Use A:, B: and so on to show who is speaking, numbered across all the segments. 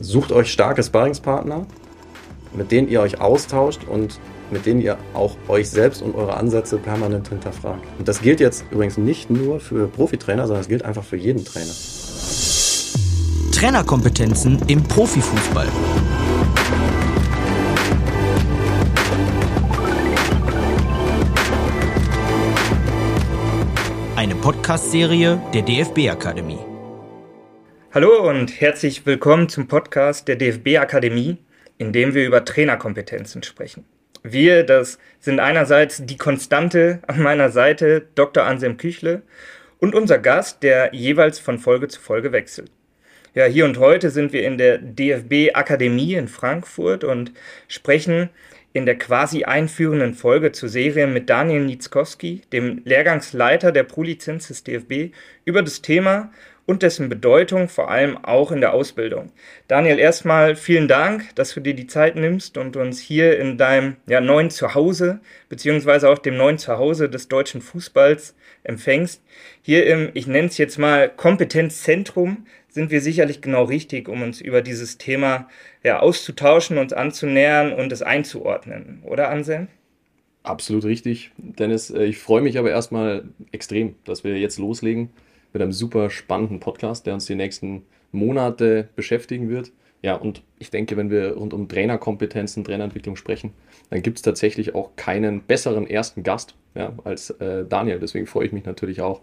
A: sucht euch starke Sparringspartner, mit denen ihr euch austauscht und mit denen ihr auch euch selbst und eure Ansätze permanent hinterfragt. Und das gilt jetzt übrigens nicht nur für Profitrainer, sondern es gilt einfach für jeden Trainer.
B: Trainerkompetenzen im Profifußball. Eine Podcast-Serie der DFB-Akademie.
C: Hallo und herzlich willkommen zum Podcast der DFB-Akademie, in dem wir über Trainerkompetenzen sprechen. Wir, das sind einerseits die Konstante an meiner Seite, Dr. Anselm Küchle, und unser Gast, der jeweils von Folge zu Folge wechselt. Ja, hier und heute sind wir in der DFB Akademie in Frankfurt und sprechen in der quasi einführenden Folge zur Serie mit Daniel Nitzkowski, dem Lehrgangsleiter der Pro-Lizenz des DFB, über das Thema und dessen Bedeutung vor allem auch in der Ausbildung. Daniel, erstmal vielen Dank, dass du dir die Zeit nimmst und uns hier in deinem ja, neuen Zuhause, beziehungsweise auch dem neuen Zuhause des deutschen Fußballs empfängst. Hier im, ich nenne es jetzt mal Kompetenzzentrum, sind wir sicherlich genau richtig, um uns über dieses Thema ja, auszutauschen, uns anzunähern und es einzuordnen. Oder Anselm?
A: Absolut richtig. Dennis, äh, ich freue mich aber erstmal extrem, dass wir jetzt loslegen mit einem super spannenden Podcast, der uns die nächsten Monate beschäftigen wird. Ja, und ich denke, wenn wir rund um Trainerkompetenzen, Trainerentwicklung sprechen, dann gibt es tatsächlich auch keinen besseren ersten Gast ja, als äh, Daniel. Deswegen freue ich mich natürlich auch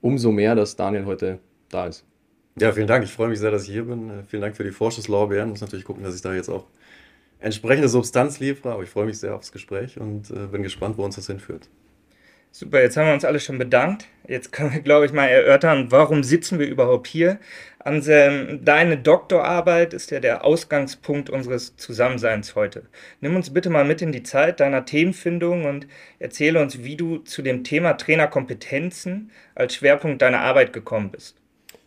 A: umso mehr, dass Daniel heute da ist. Ja, vielen Dank. Ich freue mich sehr, dass ich hier bin. Äh, vielen Dank für die Vorschusslorbeeren. Muss natürlich gucken, dass ich da jetzt auch entsprechende Substanz liefere. Aber ich freue mich sehr aufs Gespräch und äh, bin gespannt, wo uns das hinführt.
C: Super, jetzt haben wir uns alle schon bedankt. Jetzt können wir, glaube ich, mal erörtern, warum sitzen wir überhaupt hier. Anselm, deine Doktorarbeit ist ja der Ausgangspunkt unseres Zusammenseins heute. Nimm uns bitte mal mit in die Zeit deiner Themenfindung und erzähle uns, wie du zu dem Thema Trainerkompetenzen als Schwerpunkt deiner Arbeit gekommen bist.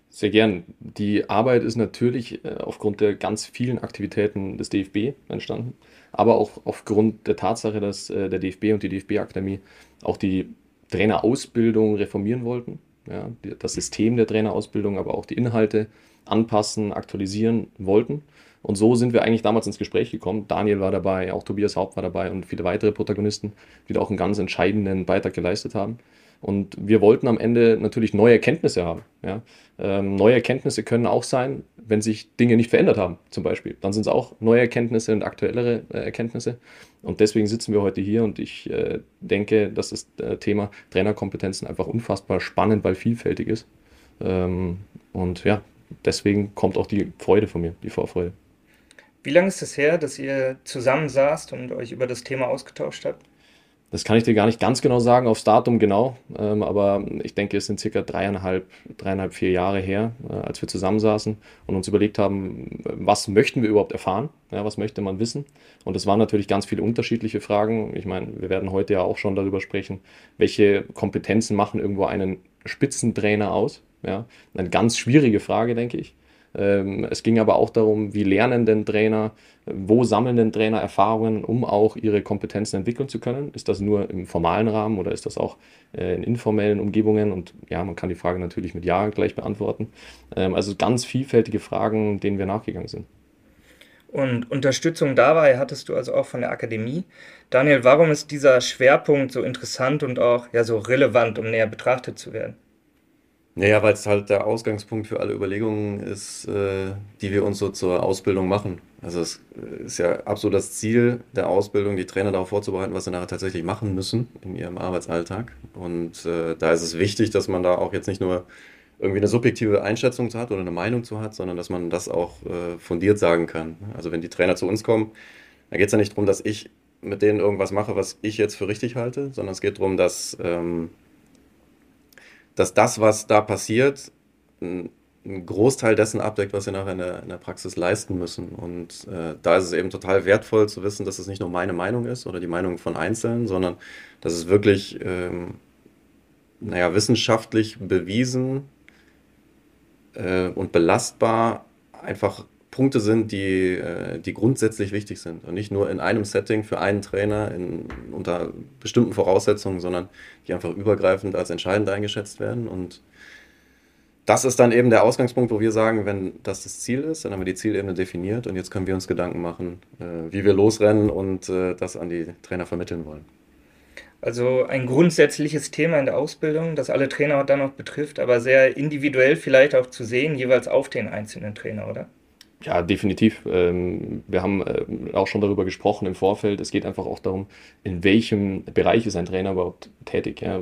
A: Sehr gern. Die Arbeit ist natürlich äh, aufgrund der ganz vielen Aktivitäten des DFB entstanden, aber auch aufgrund der Tatsache, dass äh, der DFB und die DFB-Akademie auch die Trainerausbildung reformieren wollten, ja, das System der Trainerausbildung, aber auch die Inhalte anpassen, aktualisieren wollten. Und so sind wir eigentlich damals ins Gespräch gekommen. Daniel war dabei, auch Tobias Haupt war dabei und viele weitere Protagonisten, die da auch einen ganz entscheidenden Beitrag geleistet haben. Und wir wollten am Ende natürlich neue Erkenntnisse haben. Ja? Ähm, neue Erkenntnisse können auch sein, wenn sich Dinge nicht verändert haben, zum Beispiel. Dann sind es auch neue Erkenntnisse und aktuellere äh, Erkenntnisse. Und deswegen sitzen wir heute hier und ich äh, denke, dass das äh, Thema Trainerkompetenzen einfach unfassbar spannend, weil vielfältig ist. Ähm, und ja, deswegen kommt auch die Freude von mir, die Vorfreude.
C: Wie lange ist es her, dass ihr zusammensaßt und euch über das Thema ausgetauscht habt?
A: Das kann ich dir gar nicht ganz genau sagen, aufs Datum genau, ähm, aber ich denke, es sind circa dreieinhalb, dreieinhalb, vier Jahre her, äh, als wir zusammensaßen und uns überlegt haben, was möchten wir überhaupt erfahren, ja, was möchte man wissen. Und es waren natürlich ganz viele unterschiedliche Fragen. Ich meine, wir werden heute ja auch schon darüber sprechen, welche Kompetenzen machen irgendwo einen Spitzentrainer aus. Ja, eine ganz schwierige Frage, denke ich. Ähm, es ging aber auch darum, wie lernen denn Trainer, wo sammeln denn Trainer Erfahrungen, um auch ihre Kompetenzen entwickeln zu können? Ist das nur im formalen Rahmen oder ist das auch äh, in informellen Umgebungen? Und ja, man kann die Frage natürlich mit Ja gleich beantworten. Ähm, also ganz vielfältige Fragen, denen wir nachgegangen sind.
C: Und Unterstützung dabei hattest du also auch von der Akademie. Daniel, warum ist dieser Schwerpunkt so interessant und auch ja so relevant, um näher betrachtet zu werden?
A: Naja, weil es halt der Ausgangspunkt für alle Überlegungen ist, äh, die wir uns so zur Ausbildung machen. Also es ist ja absolut das Ziel der Ausbildung, die Trainer darauf vorzubereiten, was sie nachher tatsächlich machen müssen in ihrem Arbeitsalltag. Und äh, da ist es wichtig, dass man da auch jetzt nicht nur irgendwie eine subjektive Einschätzung zu hat oder eine Meinung zu hat, sondern dass man das auch äh, fundiert sagen kann. Also wenn die Trainer zu uns kommen, da geht es ja nicht darum, dass ich mit denen irgendwas mache, was ich jetzt für richtig halte, sondern es geht darum, dass... Ähm, dass das, was da passiert, einen Großteil dessen abdeckt, was wir nachher in der, in der Praxis leisten müssen. Und äh, da ist es eben total wertvoll zu wissen, dass es nicht nur meine Meinung ist oder die Meinung von Einzelnen, sondern dass es wirklich, ähm, naja, wissenschaftlich bewiesen äh, und belastbar einfach Punkte sind, die, äh, die grundsätzlich wichtig sind. Und nicht nur in einem Setting für einen Trainer in, unter bestimmten Voraussetzungen, sondern die einfach übergreifend als entscheidend eingeschätzt werden. Und das ist dann eben der Ausgangspunkt, wo wir sagen, wenn das das Ziel ist, dann haben wir die Zielebene definiert und jetzt können wir uns Gedanken machen, äh, wie wir losrennen und äh, das an die Trainer vermitteln wollen.
C: Also ein grundsätzliches Thema in der Ausbildung, das alle Trainer dann noch betrifft, aber sehr individuell vielleicht auch zu sehen, jeweils auf den einzelnen Trainer, oder?
D: Ja, definitiv. Ähm, wir haben äh, auch schon darüber gesprochen im Vorfeld. Es geht einfach auch darum, in welchem Bereich ist ein Trainer überhaupt tätig. Äh,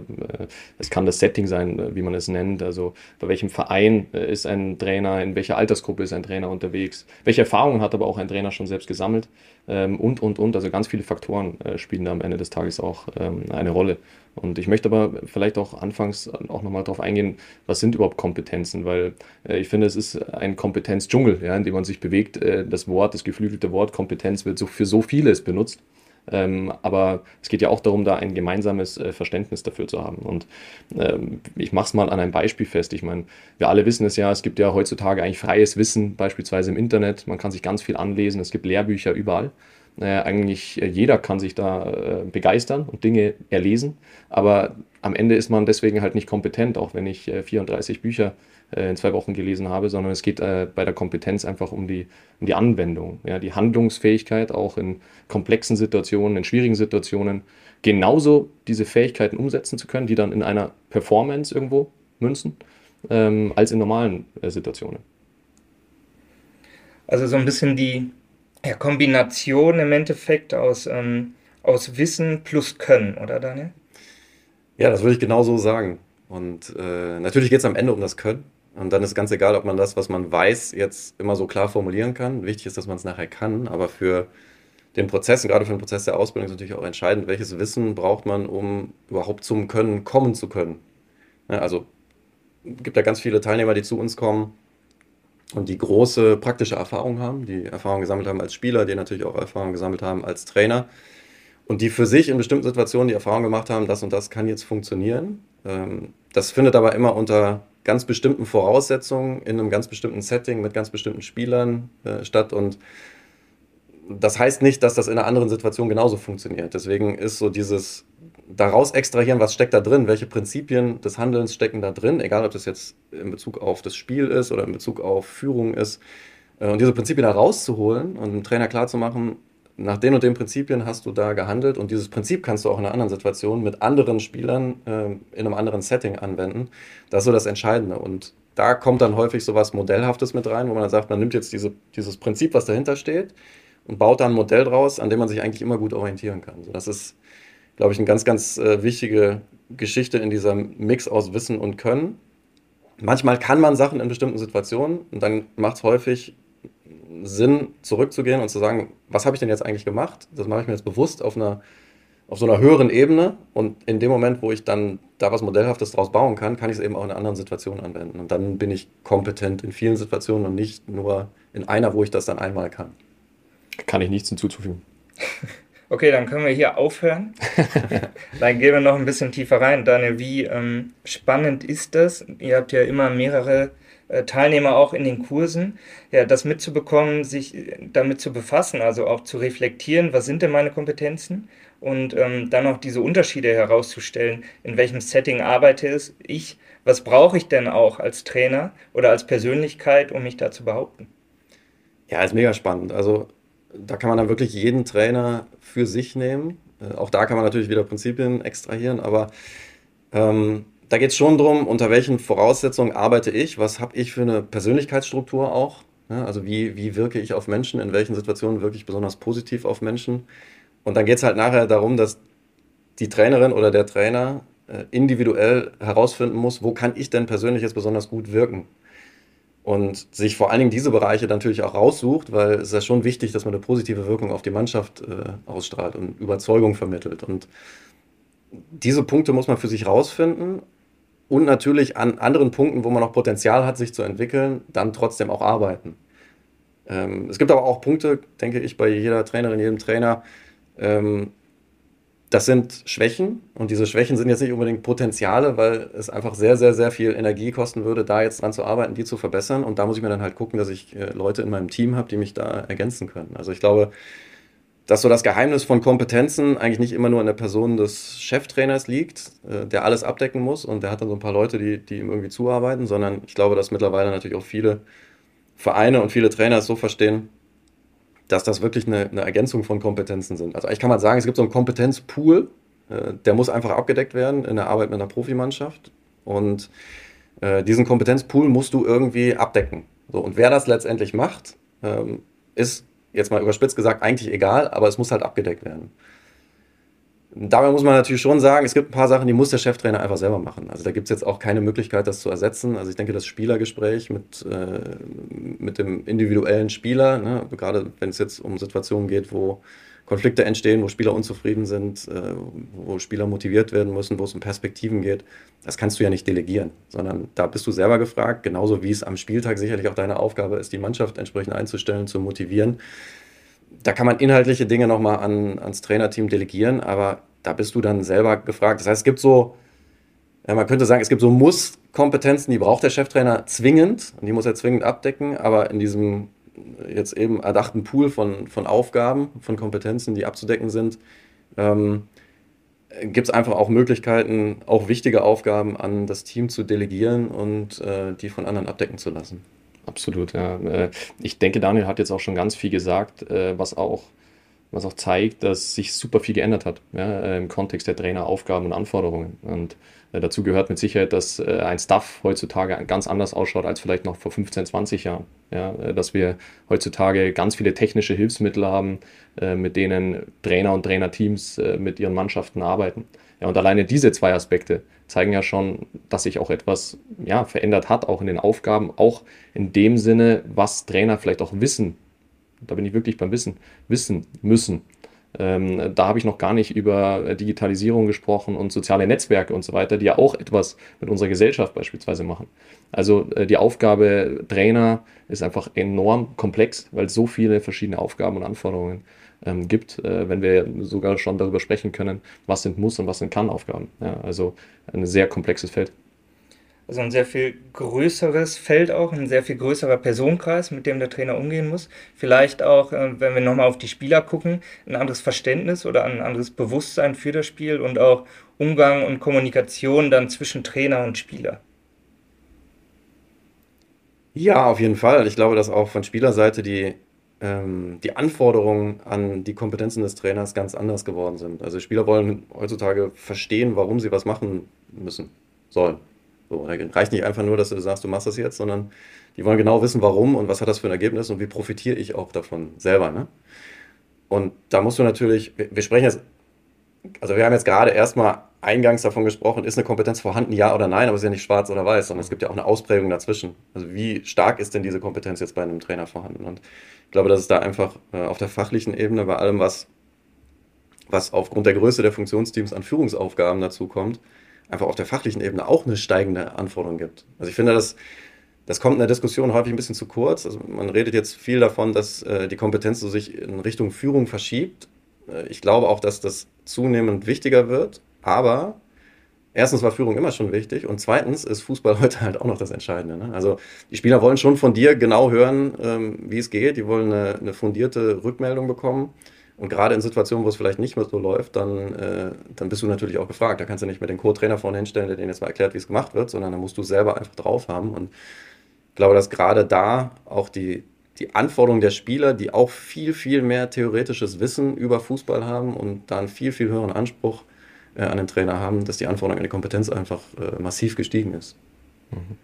D: es kann das Setting sein, äh, wie man es nennt. Also bei welchem Verein ist ein Trainer, in welcher Altersgruppe ist ein Trainer unterwegs, welche Erfahrungen hat aber auch ein Trainer schon selbst gesammelt und, und, und. Also ganz viele Faktoren spielen da am Ende des Tages auch ähm, eine Rolle. Und ich möchte aber vielleicht auch anfangs auch nochmal darauf eingehen, was sind überhaupt Kompetenzen, weil äh, ich finde, es ist ein Kompetenzdschungel, ja, in dem man sich bewegt. Äh, das Wort, das geflügelte Wort Kompetenz wird so für so vieles benutzt. Ähm, aber es geht ja auch darum, da ein gemeinsames äh, Verständnis dafür zu haben. Und ähm, ich mache es mal an einem Beispiel fest. Ich meine, wir alle wissen es ja, es gibt ja heutzutage eigentlich freies Wissen, beispielsweise im Internet. Man kann sich ganz viel anlesen, es gibt Lehrbücher überall. Äh, eigentlich jeder kann sich da äh, begeistern und Dinge erlesen, aber am Ende ist man deswegen halt nicht kompetent, auch wenn ich äh, 34 Bücher äh, in zwei Wochen gelesen habe, sondern es geht äh, bei der Kompetenz einfach um die, um die Anwendung, ja, die Handlungsfähigkeit auch in komplexen Situationen, in schwierigen Situationen, genauso diese Fähigkeiten umsetzen zu können, die dann in einer Performance irgendwo münzen, ähm, als in normalen äh, Situationen.
C: Also so ein bisschen die ja, Kombination im Endeffekt aus, ähm, aus Wissen plus Können, oder Daniel?
A: Ja, das würde ich genau so sagen. Und äh, natürlich geht es am Ende um das Können. Und dann ist ganz egal, ob man das, was man weiß, jetzt immer so klar formulieren kann. Wichtig ist, dass man es nachher kann. Aber für den Prozess und gerade für den Prozess der Ausbildung ist natürlich auch entscheidend, welches Wissen braucht man, um überhaupt zum Können kommen zu können. Ja, also gibt ja ganz viele Teilnehmer, die zu uns kommen, und die große praktische Erfahrung haben, die Erfahrung gesammelt haben als Spieler, die natürlich auch Erfahrung gesammelt haben als Trainer und die für sich in bestimmten Situationen die Erfahrung gemacht haben, das und das kann jetzt funktionieren. Ähm, das findet aber immer unter ganz bestimmten Voraussetzungen in einem ganz bestimmten Setting mit ganz bestimmten Spielern äh, statt und das heißt nicht, dass das in einer anderen Situation genauso funktioniert. Deswegen ist so dieses daraus extrahieren, was steckt da drin, welche Prinzipien des Handelns stecken da drin, egal ob das jetzt in Bezug auf das Spiel ist oder in Bezug auf Führung ist. Äh, und diese Prinzipien herauszuholen und dem Trainer klarzumachen, nach den und den Prinzipien hast du da gehandelt und dieses Prinzip kannst du auch in einer anderen Situation mit anderen Spielern äh, in einem anderen Setting anwenden. Das ist so das Entscheidende. Und da kommt dann häufig so was Modellhaftes mit rein, wo man dann sagt, man nimmt jetzt diese, dieses Prinzip, was dahinter steht, und baut da ein Modell draus, an dem man sich eigentlich immer gut orientieren kann. So, das ist glaube ich, eine ganz, ganz äh, wichtige Geschichte in diesem Mix aus Wissen und Können. Manchmal kann man Sachen in bestimmten Situationen und dann macht es häufig Sinn, zurückzugehen und zu sagen, was habe ich denn jetzt eigentlich gemacht? Das mache ich mir jetzt bewusst auf einer auf so einer höheren Ebene und in dem Moment, wo ich dann da was Modellhaftes draus bauen kann, kann ich es eben auch in anderen Situationen anwenden. Und dann bin ich kompetent in vielen Situationen und nicht nur in einer, wo ich das dann einmal kann.
D: Kann ich nichts hinzuzufügen.
C: Okay, dann können wir hier aufhören. dann gehen wir noch ein bisschen tiefer rein. Daniel, wie ähm, spannend ist das? Ihr habt ja immer mehrere äh, Teilnehmer auch in den Kursen. Ja, das mitzubekommen, sich damit zu befassen, also auch zu reflektieren, was sind denn meine Kompetenzen? Und ähm, dann auch diese Unterschiede herauszustellen, in welchem Setting arbeite ich, was brauche ich denn auch als Trainer oder als Persönlichkeit, um mich da zu behaupten?
A: Ja, ist mega spannend. Also da kann man dann wirklich jeden Trainer für sich nehmen. Äh, auch da kann man natürlich wieder Prinzipien extrahieren, aber ähm, da geht es schon darum, unter welchen Voraussetzungen arbeite ich, was habe ich für eine Persönlichkeitsstruktur auch. Ja, also wie, wie wirke ich auf Menschen, in welchen Situationen wirklich besonders positiv auf Menschen. Und dann geht es halt nachher darum, dass die Trainerin oder der Trainer äh, individuell herausfinden muss, wo kann ich denn persönlich jetzt besonders gut wirken und sich vor allen Dingen diese Bereiche natürlich auch raussucht, weil es ist ja schon wichtig, dass man eine positive Wirkung auf die Mannschaft äh, ausstrahlt und Überzeugung vermittelt. Und diese Punkte muss man für sich rausfinden und natürlich an anderen Punkten, wo man noch Potenzial hat, sich zu entwickeln, dann trotzdem auch arbeiten. Ähm, es gibt aber auch Punkte, denke ich, bei jeder Trainerin, jedem Trainer, ähm, das sind Schwächen und diese Schwächen sind jetzt nicht unbedingt Potenziale, weil es einfach sehr, sehr, sehr viel Energie kosten würde, da jetzt dran zu arbeiten, die zu verbessern. Und da muss ich mir dann halt gucken, dass ich äh, Leute in meinem Team habe, die mich da ergänzen können. Also ich glaube, dass so das Geheimnis von Kompetenzen eigentlich nicht immer nur in der Person des Cheftrainers liegt, äh, der alles abdecken muss und der hat dann so ein paar Leute, die, die ihm irgendwie zuarbeiten, sondern ich glaube, dass mittlerweile natürlich auch viele Vereine und viele Trainer es so verstehen, dass das wirklich eine, eine Ergänzung von Kompetenzen sind. Also ich kann mal sagen, es gibt so einen Kompetenzpool, äh, der muss einfach abgedeckt werden in der Arbeit mit einer Profimannschaft und äh, diesen Kompetenzpool musst du irgendwie abdecken. So, und wer das letztendlich macht, ähm, ist jetzt mal überspitzt gesagt eigentlich egal, aber es muss halt abgedeckt werden. Dabei muss man natürlich schon sagen, es gibt ein paar Sachen, die muss der Cheftrainer einfach selber machen. Also da gibt es jetzt auch keine Möglichkeit, das zu ersetzen. Also ich denke, das Spielergespräch mit, äh, mit dem individuellen Spieler, ne, gerade wenn es jetzt um Situationen geht, wo Konflikte entstehen, wo Spieler unzufrieden sind, äh, wo Spieler motiviert werden müssen, wo es um Perspektiven geht. Das kannst du ja nicht delegieren, sondern da bist du selber gefragt, genauso wie es am Spieltag sicherlich auch deine Aufgabe ist, die Mannschaft entsprechend einzustellen, zu motivieren. Da kann man inhaltliche Dinge nochmal an, ans Trainerteam delegieren, aber da bist du dann selber gefragt. Das heißt, es gibt so, man könnte sagen, es gibt so Muss-Kompetenzen, die braucht der Cheftrainer zwingend und die muss er zwingend abdecken, aber in diesem jetzt eben erdachten Pool von, von Aufgaben, von Kompetenzen, die abzudecken sind, ähm, gibt es einfach auch Möglichkeiten, auch wichtige Aufgaben an das Team zu delegieren und äh, die von anderen abdecken zu lassen.
D: Absolut, ja. Äh, ich denke, Daniel hat jetzt auch schon ganz viel gesagt, äh, was auch, was auch zeigt, dass sich super viel geändert hat ja, äh, im Kontext der Traineraufgaben und Anforderungen. Und äh, dazu gehört mit Sicherheit, dass äh, ein Staff heutzutage ganz anders ausschaut als vielleicht noch vor 15, 20 Jahren. Ja, äh, dass wir heutzutage ganz viele technische Hilfsmittel haben, mit denen Trainer und Trainerteams mit ihren Mannschaften arbeiten. Ja, und alleine diese zwei Aspekte zeigen ja schon, dass sich auch etwas ja, verändert hat, auch in den Aufgaben, auch in dem Sinne, was Trainer vielleicht auch wissen. Da bin ich wirklich beim Wissen, wissen müssen. Ähm, da habe ich noch gar nicht über Digitalisierung gesprochen und soziale Netzwerke und so weiter, die ja auch etwas mit unserer Gesellschaft beispielsweise machen. Also äh, die Aufgabe Trainer ist einfach enorm komplex, weil es so viele verschiedene Aufgaben und Anforderungen ähm, gibt, äh, wenn wir sogar schon darüber sprechen können, was sind Muss- und was sind Kann-Aufgaben. Ja, also ein sehr komplexes Feld.
C: Also ein sehr viel größeres Feld auch, ein sehr viel größerer Personenkreis, mit dem der Trainer umgehen muss. Vielleicht auch, äh, wenn wir nochmal auf die Spieler gucken, ein anderes Verständnis oder ein anderes Bewusstsein für das Spiel und auch Umgang und Kommunikation dann zwischen Trainer und Spieler.
A: Ja, auf jeden Fall. Ich glaube, dass auch von Spielerseite die, ähm, die Anforderungen an die Kompetenzen des Trainers ganz anders geworden sind. Also Spieler wollen heutzutage verstehen, warum sie was machen müssen, sollen. So, reicht nicht einfach nur, dass du sagst, du machst das jetzt, sondern die wollen genau wissen, warum und was hat das für ein Ergebnis und wie profitiere ich auch davon selber. Ne? Und da musst du natürlich, wir, wir sprechen jetzt, also wir haben jetzt gerade erstmal eingangs davon gesprochen, ist eine Kompetenz vorhanden, ja oder nein, aber es ist ja nicht schwarz oder weiß, sondern es gibt ja auch eine Ausprägung dazwischen. Also wie stark ist denn diese Kompetenz jetzt bei einem Trainer vorhanden? Und ich glaube, dass es da einfach äh, auf der fachlichen Ebene bei allem, was, was aufgrund der Größe der Funktionsteams an Führungsaufgaben dazu kommt, einfach auf der fachlichen Ebene auch eine steigende Anforderung gibt. Also ich finde, das, das kommt in der Diskussion häufig ein bisschen zu kurz. Also man redet jetzt viel davon, dass äh, die Kompetenz so sich in Richtung Führung verschiebt. Äh, ich glaube auch, dass das zunehmend wichtiger wird, aber erstens war Führung immer schon wichtig und zweitens ist Fußball heute halt auch noch das Entscheidende. Ne? Also die Spieler wollen schon von dir genau hören, ähm, wie es geht. Die wollen eine, eine fundierte Rückmeldung bekommen. Und gerade in Situationen, wo es vielleicht nicht mehr so läuft, dann, äh, dann bist du natürlich auch gefragt. Da kannst du nicht mit dem Co-Trainer vorne hinstellen, der denen jetzt mal erklärt, wie es gemacht wird, sondern da musst du selber einfach drauf haben. Und ich glaube, dass gerade da auch die, die Anforderungen der Spieler, die auch viel, viel mehr theoretisches Wissen über Fußball haben und da einen viel, viel höheren Anspruch äh, an den Trainer haben, dass die Anforderung an die Kompetenz einfach äh, massiv gestiegen ist.
D: Mhm.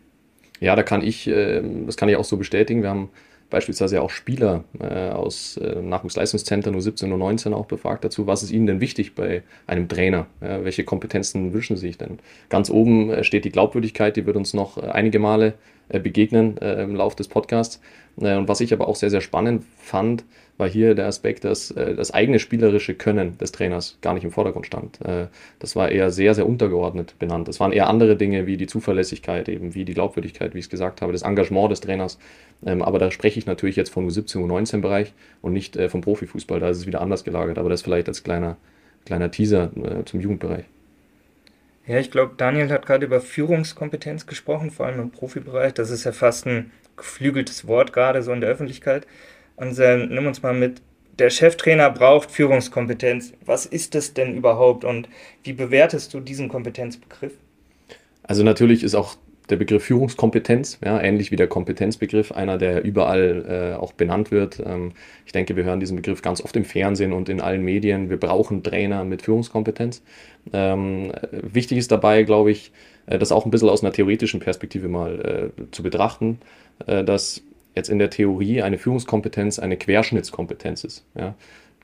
D: Ja, da kann ich, äh, das kann ich auch so bestätigen. Wir haben beispielsweise auch Spieler äh, aus äh, Nachwuchsleistungszentren U17 und 19 auch befragt dazu, was ist ihnen denn wichtig bei einem Trainer? Ja, welche Kompetenzen wünschen sie sich denn? Ganz oben äh, steht die Glaubwürdigkeit, die wird uns noch äh, einige Male begegnen äh, im Laufe des Podcasts. und was ich aber auch sehr, sehr spannend fand, war hier der Aspekt, dass äh, das eigene spielerische Können des Trainers gar nicht im Vordergrund stand. Äh, das war eher sehr, sehr untergeordnet benannt. Es waren eher andere Dinge wie die Zuverlässigkeit, eben wie die Glaubwürdigkeit, wie ich es gesagt habe, das Engagement des Trainers. Ähm, aber da spreche ich natürlich jetzt vom U17, U19-Bereich und nicht äh, vom Profifußball. Da ist es wieder anders gelagert. Aber das vielleicht als kleiner, kleiner Teaser zum Jugendbereich.
C: Ja, ich glaube, Daniel hat gerade über Führungskompetenz gesprochen, vor allem im Profibereich. Das ist ja fast ein geflügeltes Wort gerade so in der Öffentlichkeit. Und äh, nimm uns mal mit, der Cheftrainer braucht Führungskompetenz. Was ist das denn überhaupt und wie bewertest du diesen Kompetenzbegriff?
D: Also natürlich ist auch der Begriff Führungskompetenz, ja, ähnlich wie der Kompetenzbegriff, einer, der überall äh, auch benannt wird. Ähm, ich denke, wir hören diesen Begriff ganz oft im Fernsehen und in allen Medien. Wir brauchen Trainer mit Führungskompetenz. Ähm, wichtig ist dabei, glaube ich, äh, das auch ein bisschen aus einer theoretischen Perspektive mal äh, zu betrachten, äh, dass jetzt in der Theorie eine Führungskompetenz eine Querschnittskompetenz ist. Ja.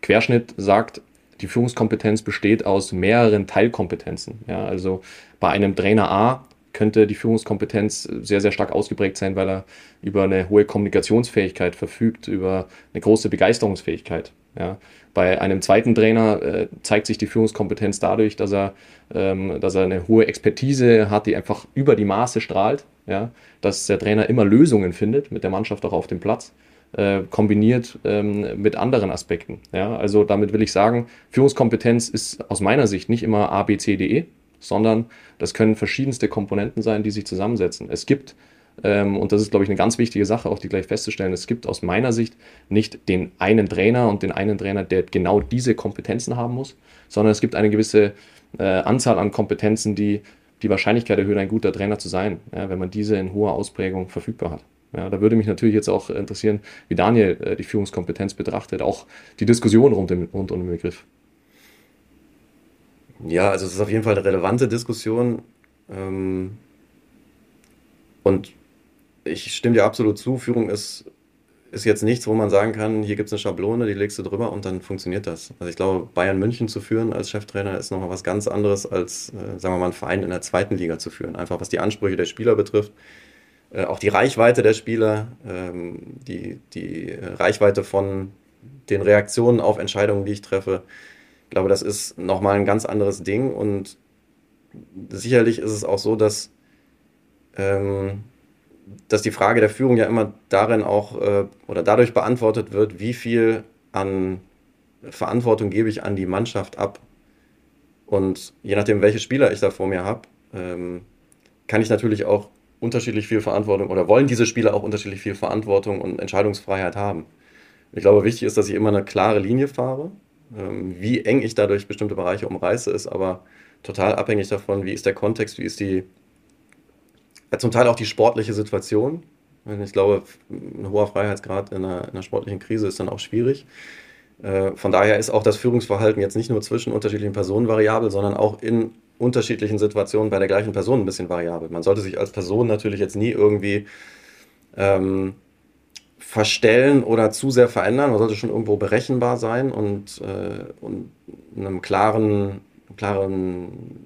D: Querschnitt sagt, die Führungskompetenz besteht aus mehreren Teilkompetenzen. Ja, also bei einem Trainer A könnte die Führungskompetenz sehr, sehr stark ausgeprägt sein, weil er über eine hohe Kommunikationsfähigkeit verfügt, über eine große Begeisterungsfähigkeit. Ja. Bei einem zweiten Trainer äh, zeigt sich die Führungskompetenz dadurch, dass er, ähm, dass er eine hohe Expertise hat, die einfach über die Maße strahlt. Ja. Dass der Trainer immer Lösungen findet, mit der Mannschaft auch auf dem Platz, äh, kombiniert ähm, mit anderen Aspekten. Ja. Also damit will ich sagen, Führungskompetenz ist aus meiner Sicht nicht immer A, B, C, D, E, sondern das können verschiedenste Komponenten sein, die sich zusammensetzen. Es gibt, ähm, und das ist, glaube ich, eine ganz wichtige Sache, auch die gleich festzustellen, es gibt aus meiner Sicht nicht den einen Trainer und den einen Trainer, der genau diese Kompetenzen haben muss, sondern es gibt eine gewisse äh, Anzahl an Kompetenzen, die die Wahrscheinlichkeit erhöhen, ein guter Trainer zu sein, ja, wenn man diese in hoher Ausprägung verfügbar hat. Ja, da würde mich natürlich jetzt auch interessieren, wie Daniel äh, die Führungskompetenz betrachtet, auch die Diskussion rund, im, rund um den Begriff.
A: Ja, also es ist auf jeden Fall eine relevante Diskussion. Ähm, und ich stimme dir absolut zu, Führung ist, ist jetzt nichts, wo man sagen kann, hier gibt es eine Schablone, die legst du drüber und dann funktioniert das. Also ich glaube, Bayern München zu führen als Cheftrainer ist nochmal was ganz anderes, als, äh, sagen wir mal, einen Verein in der zweiten Liga zu führen. Einfach was die Ansprüche der Spieler betrifft, äh, auch die Reichweite der Spieler, ähm, die, die Reichweite von den Reaktionen auf Entscheidungen, die ich treffe. Ich glaube, das ist nochmal ein ganz anderes Ding und sicherlich ist es auch so, dass, ähm, dass die Frage der Führung ja immer darin auch äh, oder dadurch beantwortet wird, wie viel an Verantwortung gebe ich an die Mannschaft ab. Und je nachdem, welche Spieler ich da vor mir habe, ähm, kann ich natürlich auch unterschiedlich viel Verantwortung oder wollen diese Spieler auch unterschiedlich viel Verantwortung und Entscheidungsfreiheit haben. Ich glaube, wichtig ist, dass ich immer eine klare Linie fahre wie eng ich dadurch bestimmte Bereiche umreiße, ist aber total abhängig davon, wie ist der Kontext, wie ist die, zum Teil auch die sportliche Situation. Ich glaube, ein hoher Freiheitsgrad in einer, in einer sportlichen Krise ist dann auch schwierig. Äh, von daher ist auch das Führungsverhalten jetzt nicht nur zwischen unterschiedlichen Personen variabel, sondern auch in unterschiedlichen Situationen bei der gleichen Person ein bisschen variabel. Man sollte sich als Person natürlich jetzt nie irgendwie ähm, verstellen oder zu sehr verändern. Man sollte schon irgendwo berechenbar sein und, äh, und einem klaren, klaren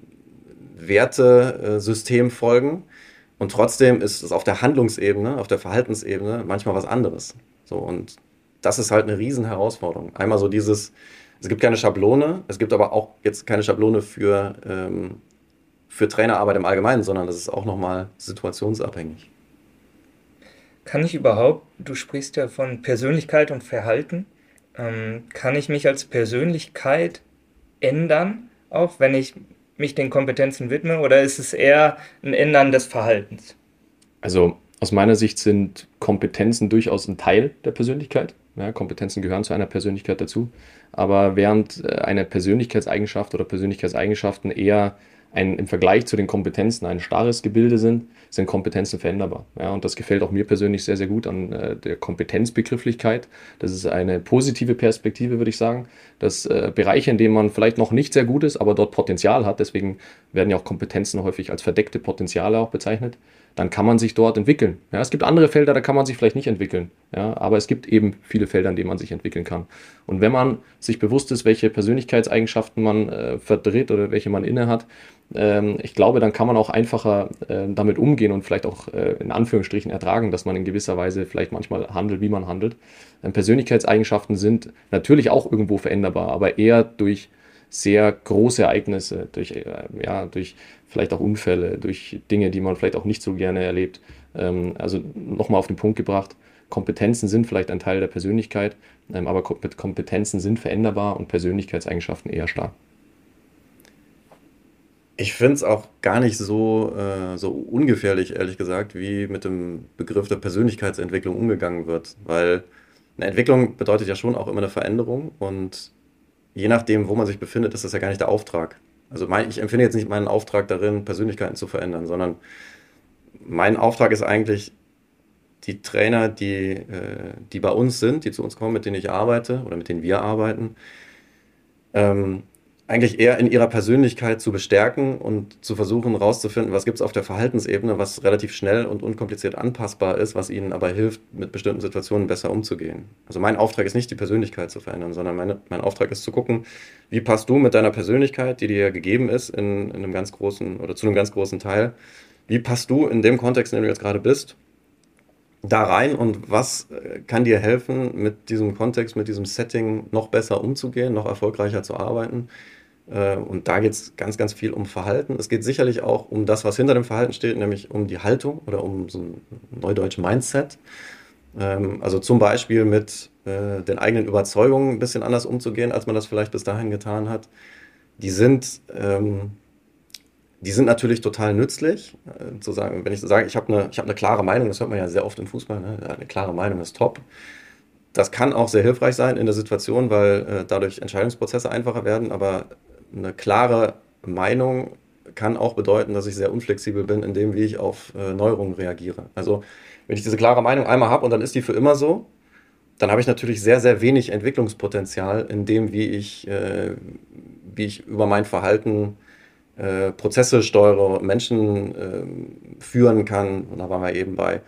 A: Wertesystem folgen. Und trotzdem ist es auf der Handlungsebene, auf der Verhaltensebene manchmal was anderes. So, und das ist halt eine riesen Herausforderung. Einmal so dieses, es gibt keine Schablone, es gibt aber auch jetzt keine Schablone für, ähm, für Trainerarbeit im Allgemeinen, sondern das ist auch nochmal situationsabhängig.
C: Kann ich überhaupt, du sprichst ja von Persönlichkeit und Verhalten, ähm, kann ich mich als Persönlichkeit ändern, auch wenn ich mich den Kompetenzen widme, oder ist es eher ein Ändern des Verhaltens?
D: Also aus meiner Sicht sind Kompetenzen durchaus ein Teil der Persönlichkeit. Ja, Kompetenzen gehören zu einer Persönlichkeit dazu. Aber während äh, eine Persönlichkeitseigenschaft oder Persönlichkeitseigenschaften eher ein, im Vergleich zu den Kompetenzen ein starres Gebilde sind, sind Kompetenzen veränderbar. Ja, und das gefällt auch mir persönlich sehr, sehr gut an äh, der Kompetenzbegrifflichkeit. Das ist eine positive Perspektive, würde ich sagen, dass äh, Bereiche, in denen man vielleicht noch nicht sehr gut ist, aber dort Potenzial hat, deswegen werden ja auch Kompetenzen häufig als verdeckte Potenziale auch bezeichnet, dann kann man sich dort entwickeln. Ja, es gibt andere Felder, da kann man sich vielleicht nicht entwickeln. Ja, aber es gibt eben viele Felder, in denen man sich entwickeln kann. Und wenn man sich bewusst ist, welche Persönlichkeitseigenschaften man äh, vertritt oder welche man innehat, ich glaube, dann kann man auch einfacher äh, damit umgehen und vielleicht auch äh, in Anführungsstrichen ertragen, dass man in gewisser Weise vielleicht manchmal handelt, wie man handelt. Ähm, Persönlichkeitseigenschaften sind natürlich auch irgendwo veränderbar, aber eher durch sehr große Ereignisse, durch, äh, ja, durch vielleicht auch Unfälle, durch Dinge, die man vielleicht auch nicht so gerne erlebt. Ähm, also nochmal auf den Punkt gebracht, Kompetenzen sind vielleicht ein Teil der Persönlichkeit, ähm, aber Kompetenzen sind veränderbar und Persönlichkeitseigenschaften eher stark.
A: Ich finde es auch gar nicht so, äh, so ungefährlich, ehrlich gesagt, wie mit dem Begriff der Persönlichkeitsentwicklung umgegangen wird. Weil eine Entwicklung bedeutet ja schon auch immer eine Veränderung und je nachdem, wo man sich befindet, ist das ja gar nicht der Auftrag. Also mein, ich empfinde jetzt nicht meinen Auftrag darin, Persönlichkeiten zu verändern, sondern mein Auftrag ist eigentlich, die Trainer, die, äh, die bei uns sind, die zu uns kommen, mit denen ich arbeite oder mit denen wir arbeiten, ähm, eigentlich eher in ihrer Persönlichkeit zu bestärken und zu versuchen herauszufinden, was gibt es auf der Verhaltensebene, was relativ schnell und unkompliziert anpassbar ist, was ihnen aber hilft, mit bestimmten Situationen besser umzugehen. Also mein Auftrag ist nicht, die Persönlichkeit zu verändern, sondern meine, mein Auftrag ist zu gucken, wie passt du mit deiner Persönlichkeit, die dir gegeben ist, in, in einem ganz großen oder zu einem ganz großen Teil, wie passt du in dem Kontext, in dem du jetzt gerade bist, da rein und was äh, kann dir helfen, mit diesem Kontext, mit diesem Setting noch besser umzugehen, noch erfolgreicher zu arbeiten? Äh, und da geht es ganz, ganz viel um Verhalten. Es geht sicherlich auch um das, was hinter dem Verhalten steht, nämlich um die Haltung oder um so ein neudeutsch Mindset. Ähm, also zum Beispiel mit äh, den eigenen Überzeugungen ein bisschen anders umzugehen, als man das vielleicht bis dahin getan hat. Die sind ähm, die sind natürlich total nützlich. Äh, zu sagen, wenn ich sage, ich habe eine, hab eine klare Meinung, das hört man ja sehr oft im Fußball, ne? eine klare Meinung ist top. Das kann auch sehr hilfreich sein in der Situation, weil dadurch Entscheidungsprozesse einfacher werden, aber eine klare Meinung kann auch bedeuten, dass ich sehr unflexibel bin in dem, wie ich auf äh, Neuerungen reagiere. Also wenn ich diese klare Meinung einmal habe und dann ist die für immer so, dann habe ich natürlich sehr, sehr wenig Entwicklungspotenzial in dem, wie ich, äh, wie ich über mein Verhalten äh, Prozesse steuere, Menschen äh, führen kann. Und da waren wir eben bei.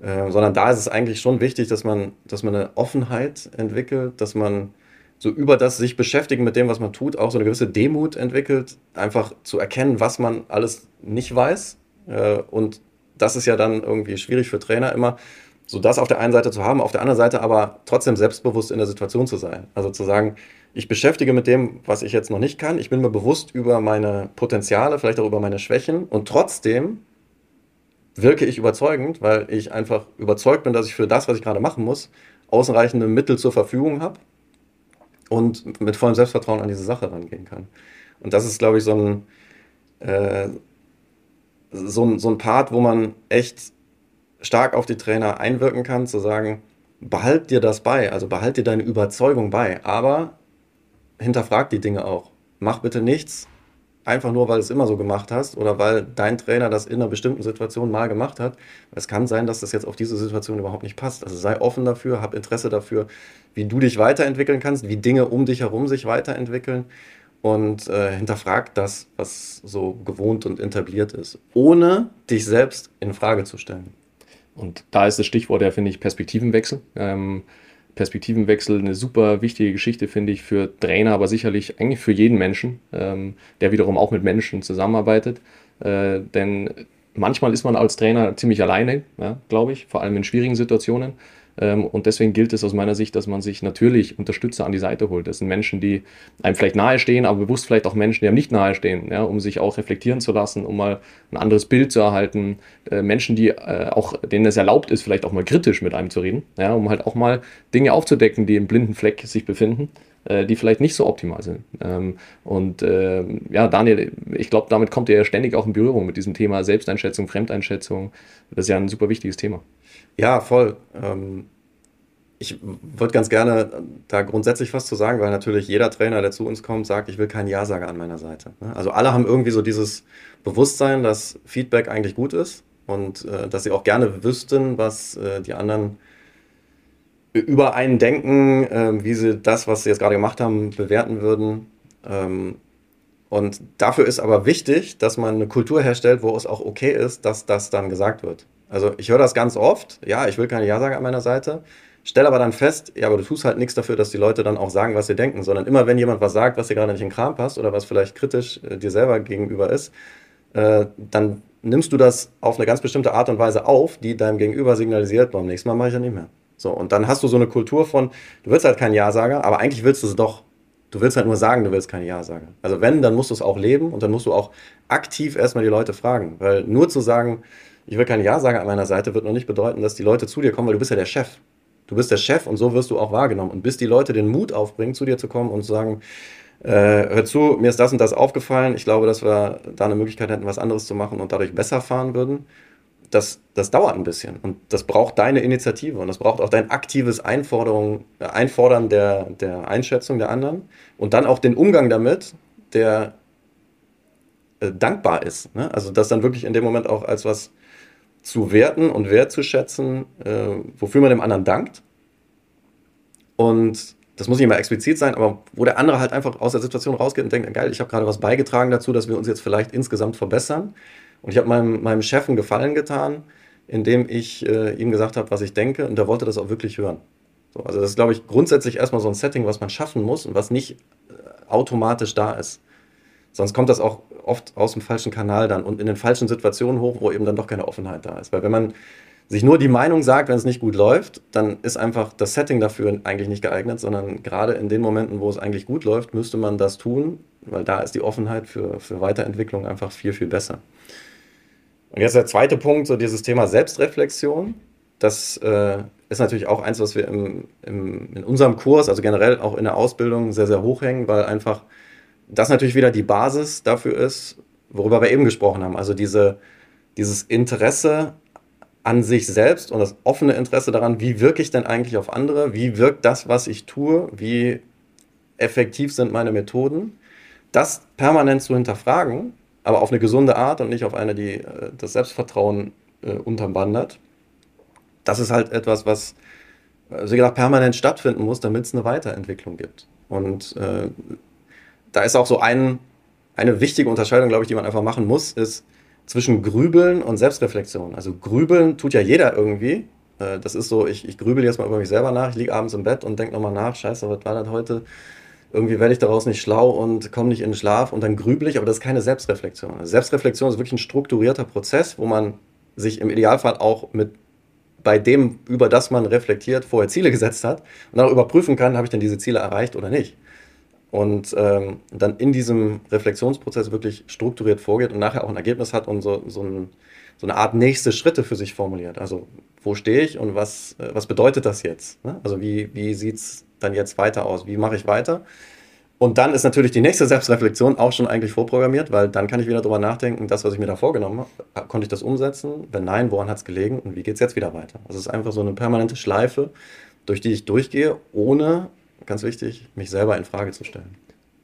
A: Äh, sondern da ist es eigentlich schon wichtig, dass man, dass man eine Offenheit entwickelt, dass man so über das sich beschäftigen mit dem, was man tut, auch so eine gewisse Demut entwickelt, einfach zu erkennen, was man alles nicht weiß. Äh, und das ist ja dann irgendwie schwierig für Trainer immer, so das auf der einen Seite zu haben, auf der anderen Seite aber trotzdem selbstbewusst in der Situation zu sein. Also zu sagen, ich beschäftige mit dem, was ich jetzt noch nicht kann. Ich bin mir bewusst über meine Potenziale, vielleicht auch über meine Schwächen und trotzdem wirke ich überzeugend, weil ich einfach überzeugt bin, dass ich für das, was ich gerade machen muss, ausreichende Mittel zur Verfügung habe und mit vollem Selbstvertrauen an diese Sache rangehen kann. Und das ist, glaube ich, so ein, äh, so, ein, so ein Part, wo man echt stark auf die Trainer einwirken kann, zu sagen, behalt dir das bei, also behalt dir deine Überzeugung bei, aber hinterfrag die Dinge auch. Mach bitte nichts, einfach nur, weil du es immer so gemacht hast oder weil dein Trainer das in einer bestimmten Situation mal gemacht hat. Es kann sein, dass das jetzt auf diese Situation überhaupt nicht passt. Also sei offen dafür, hab Interesse dafür, wie du dich weiterentwickeln kannst, wie Dinge um dich herum sich weiterentwickeln und äh, hinterfrag das, was so gewohnt und etabliert ist, ohne dich selbst in Frage zu stellen.
D: Und da ist das Stichwort ja, finde ich, Perspektivenwechsel. Ähm, Perspektivenwechsel eine super wichtige Geschichte, finde ich, für Trainer, aber sicherlich eigentlich für jeden Menschen, ähm, der wiederum auch mit Menschen zusammenarbeitet. Äh, denn manchmal ist man als Trainer ziemlich alleine, ja, glaube ich, vor allem in schwierigen Situationen. Ähm, und deswegen gilt es aus meiner Sicht, dass man sich natürlich Unterstützer an die Seite holt. Das sind Menschen, die einem vielleicht nahestehen, aber bewusst vielleicht auch Menschen, die einem nicht nahestehen, ja, um sich auch reflektieren zu lassen, um mal ein anderes Bild zu erhalten. Äh, Menschen, die äh, auch, denen es erlaubt ist, vielleicht auch mal kritisch mit einem zu reden, ja, um halt auch mal Dinge aufzudecken, die im blinden Fleck sich befinden äh, die vielleicht nicht so optimal sind. Ähm, und ja, Daniel, ich glaube, damit kommt ihr ja ständig auch in Berührung mit diesem Thema Selbsteinschätzung, Fremdeinschätzung. Das ist ja ein super wichtiges Thema.
A: Ja, voll. Ähm, ich würde ganz gerne da grundsätzlich was zu sagen, weil natürlich jeder Trainer, der zu uns kommt, sagt, ich will keinen Ja-Sager an meiner Seite. Ne? Also alle haben irgendwie so dieses Bewusstsein, dass Feedback eigentlich gut ist und äh, dass sie auch gerne wüssten, was äh, die anderen über einen denken, äh, wie sie das, was sie jetzt gerade gemacht haben, bewerten würden. Ähm, und dafür ist aber wichtig, dass man eine Kultur herstellt, wo es auch okay ist, dass das dann gesagt wird. Also ich höre das ganz oft, ja, ich will keine Ja-Sager an meiner Seite, stelle aber dann fest, ja, aber du tust halt nichts dafür, dass die Leute dann auch sagen, was sie denken, sondern immer wenn jemand was sagt, was dir gerade nicht in den Kram passt oder was vielleicht kritisch äh, dir selber gegenüber ist, äh, dann nimmst du das auf eine ganz bestimmte Art und Weise auf, die deinem Gegenüber signalisiert, beim nächsten Mal mache ich ja nicht mehr. So, und dann hast du so eine Kultur von, du willst halt kein Ja-Sager, aber eigentlich willst du es doch. Du willst halt nur sagen, du willst kein Ja-Sager. Also wenn, dann musst du es auch leben und dann musst du auch aktiv erstmal die Leute fragen. Weil nur zu sagen, ich will kein Ja sagen an meiner Seite, wird noch nicht bedeuten, dass die Leute zu dir kommen, weil du bist ja der Chef. Du bist der Chef und so wirst du auch wahrgenommen. Und bis die Leute den Mut aufbringen, zu dir zu kommen und zu sagen, äh, hör zu, mir ist das und das aufgefallen, ich glaube, dass wir da eine Möglichkeit hätten, was anderes zu machen und dadurch besser fahren würden, das, das dauert ein bisschen und das braucht deine Initiative und das braucht auch dein aktives Einforderung, äh, Einfordern der, der Einschätzung der anderen und dann auch den Umgang damit, der äh, dankbar ist. Ne? Also das dann wirklich in dem Moment auch als was zu werten und wertzuschätzen, äh, wofür man dem anderen dankt. Und das muss nicht immer explizit sein, aber wo der andere halt einfach aus der Situation rausgeht und denkt, geil, ich habe gerade was beigetragen dazu, dass wir uns jetzt vielleicht insgesamt verbessern. Und ich habe meinem, meinem Chef einen Gefallen getan, indem ich äh, ihm gesagt habe, was ich denke, und der wollte das auch wirklich hören. So, also das ist, glaube ich, grundsätzlich erstmal so ein Setting, was man schaffen muss und was nicht äh, automatisch da ist. Sonst kommt das auch oft aus dem falschen Kanal dann und in den falschen Situationen hoch, wo eben dann doch keine Offenheit da ist. Weil wenn man sich nur die Meinung sagt, wenn es nicht gut läuft, dann ist einfach das Setting dafür eigentlich nicht geeignet, sondern gerade in den Momenten, wo es eigentlich gut läuft, müsste man das tun, weil da ist die Offenheit für, für Weiterentwicklung einfach viel, viel besser. Und jetzt der zweite Punkt, so dieses Thema Selbstreflexion. Das äh, ist natürlich auch eins, was wir im, im, in unserem Kurs, also generell auch in der Ausbildung, sehr, sehr hoch hängen, weil einfach das natürlich wieder die Basis dafür ist, worüber wir eben gesprochen haben. Also diese, dieses Interesse an sich selbst und das offene Interesse daran, wie wirke ich denn eigentlich auf andere, wie wirkt das, was ich tue, wie effektiv sind meine Methoden, das permanent zu hinterfragen aber auf eine gesunde Art und nicht auf eine, die äh, das Selbstvertrauen äh, unterwandert. Das ist halt etwas, was also gesagt, permanent stattfinden muss, damit es eine Weiterentwicklung gibt. Und äh, da ist auch so ein, eine wichtige Unterscheidung, glaube ich, die man einfach machen muss, ist zwischen Grübeln und Selbstreflexion. Also Grübeln tut ja jeder irgendwie. Äh, das ist so, ich, ich grübel jetzt mal über mich selber nach, ich liege abends im Bett und denke nochmal nach, scheiße, was war das heute? irgendwie werde ich daraus nicht schlau und komme nicht in den Schlaf und dann grübel ich, aber das ist keine Selbstreflexion. Also Selbstreflexion ist wirklich ein strukturierter Prozess, wo man sich im Idealfall auch mit bei dem, über das man reflektiert, vorher Ziele gesetzt hat und dann auch überprüfen kann, habe ich denn diese Ziele erreicht oder nicht. Und ähm, dann in diesem Reflexionsprozess wirklich strukturiert vorgeht und nachher auch ein Ergebnis hat und so, so, ein, so eine Art nächste Schritte für sich formuliert. Also wo stehe ich und was, äh, was bedeutet das jetzt? Ne? Also wie, wie sieht es dann jetzt weiter aus? Wie mache ich weiter? Und dann ist natürlich die nächste Selbstreflexion auch schon eigentlich vorprogrammiert, weil dann kann ich wieder darüber nachdenken, das, was ich mir da vorgenommen habe, konnte ich das umsetzen? Wenn nein, woran hat es gelegen und wie geht es jetzt wieder weiter? Also es ist einfach so eine permanente Schleife, durch die ich durchgehe, ohne, ganz wichtig, mich selber in Frage zu stellen.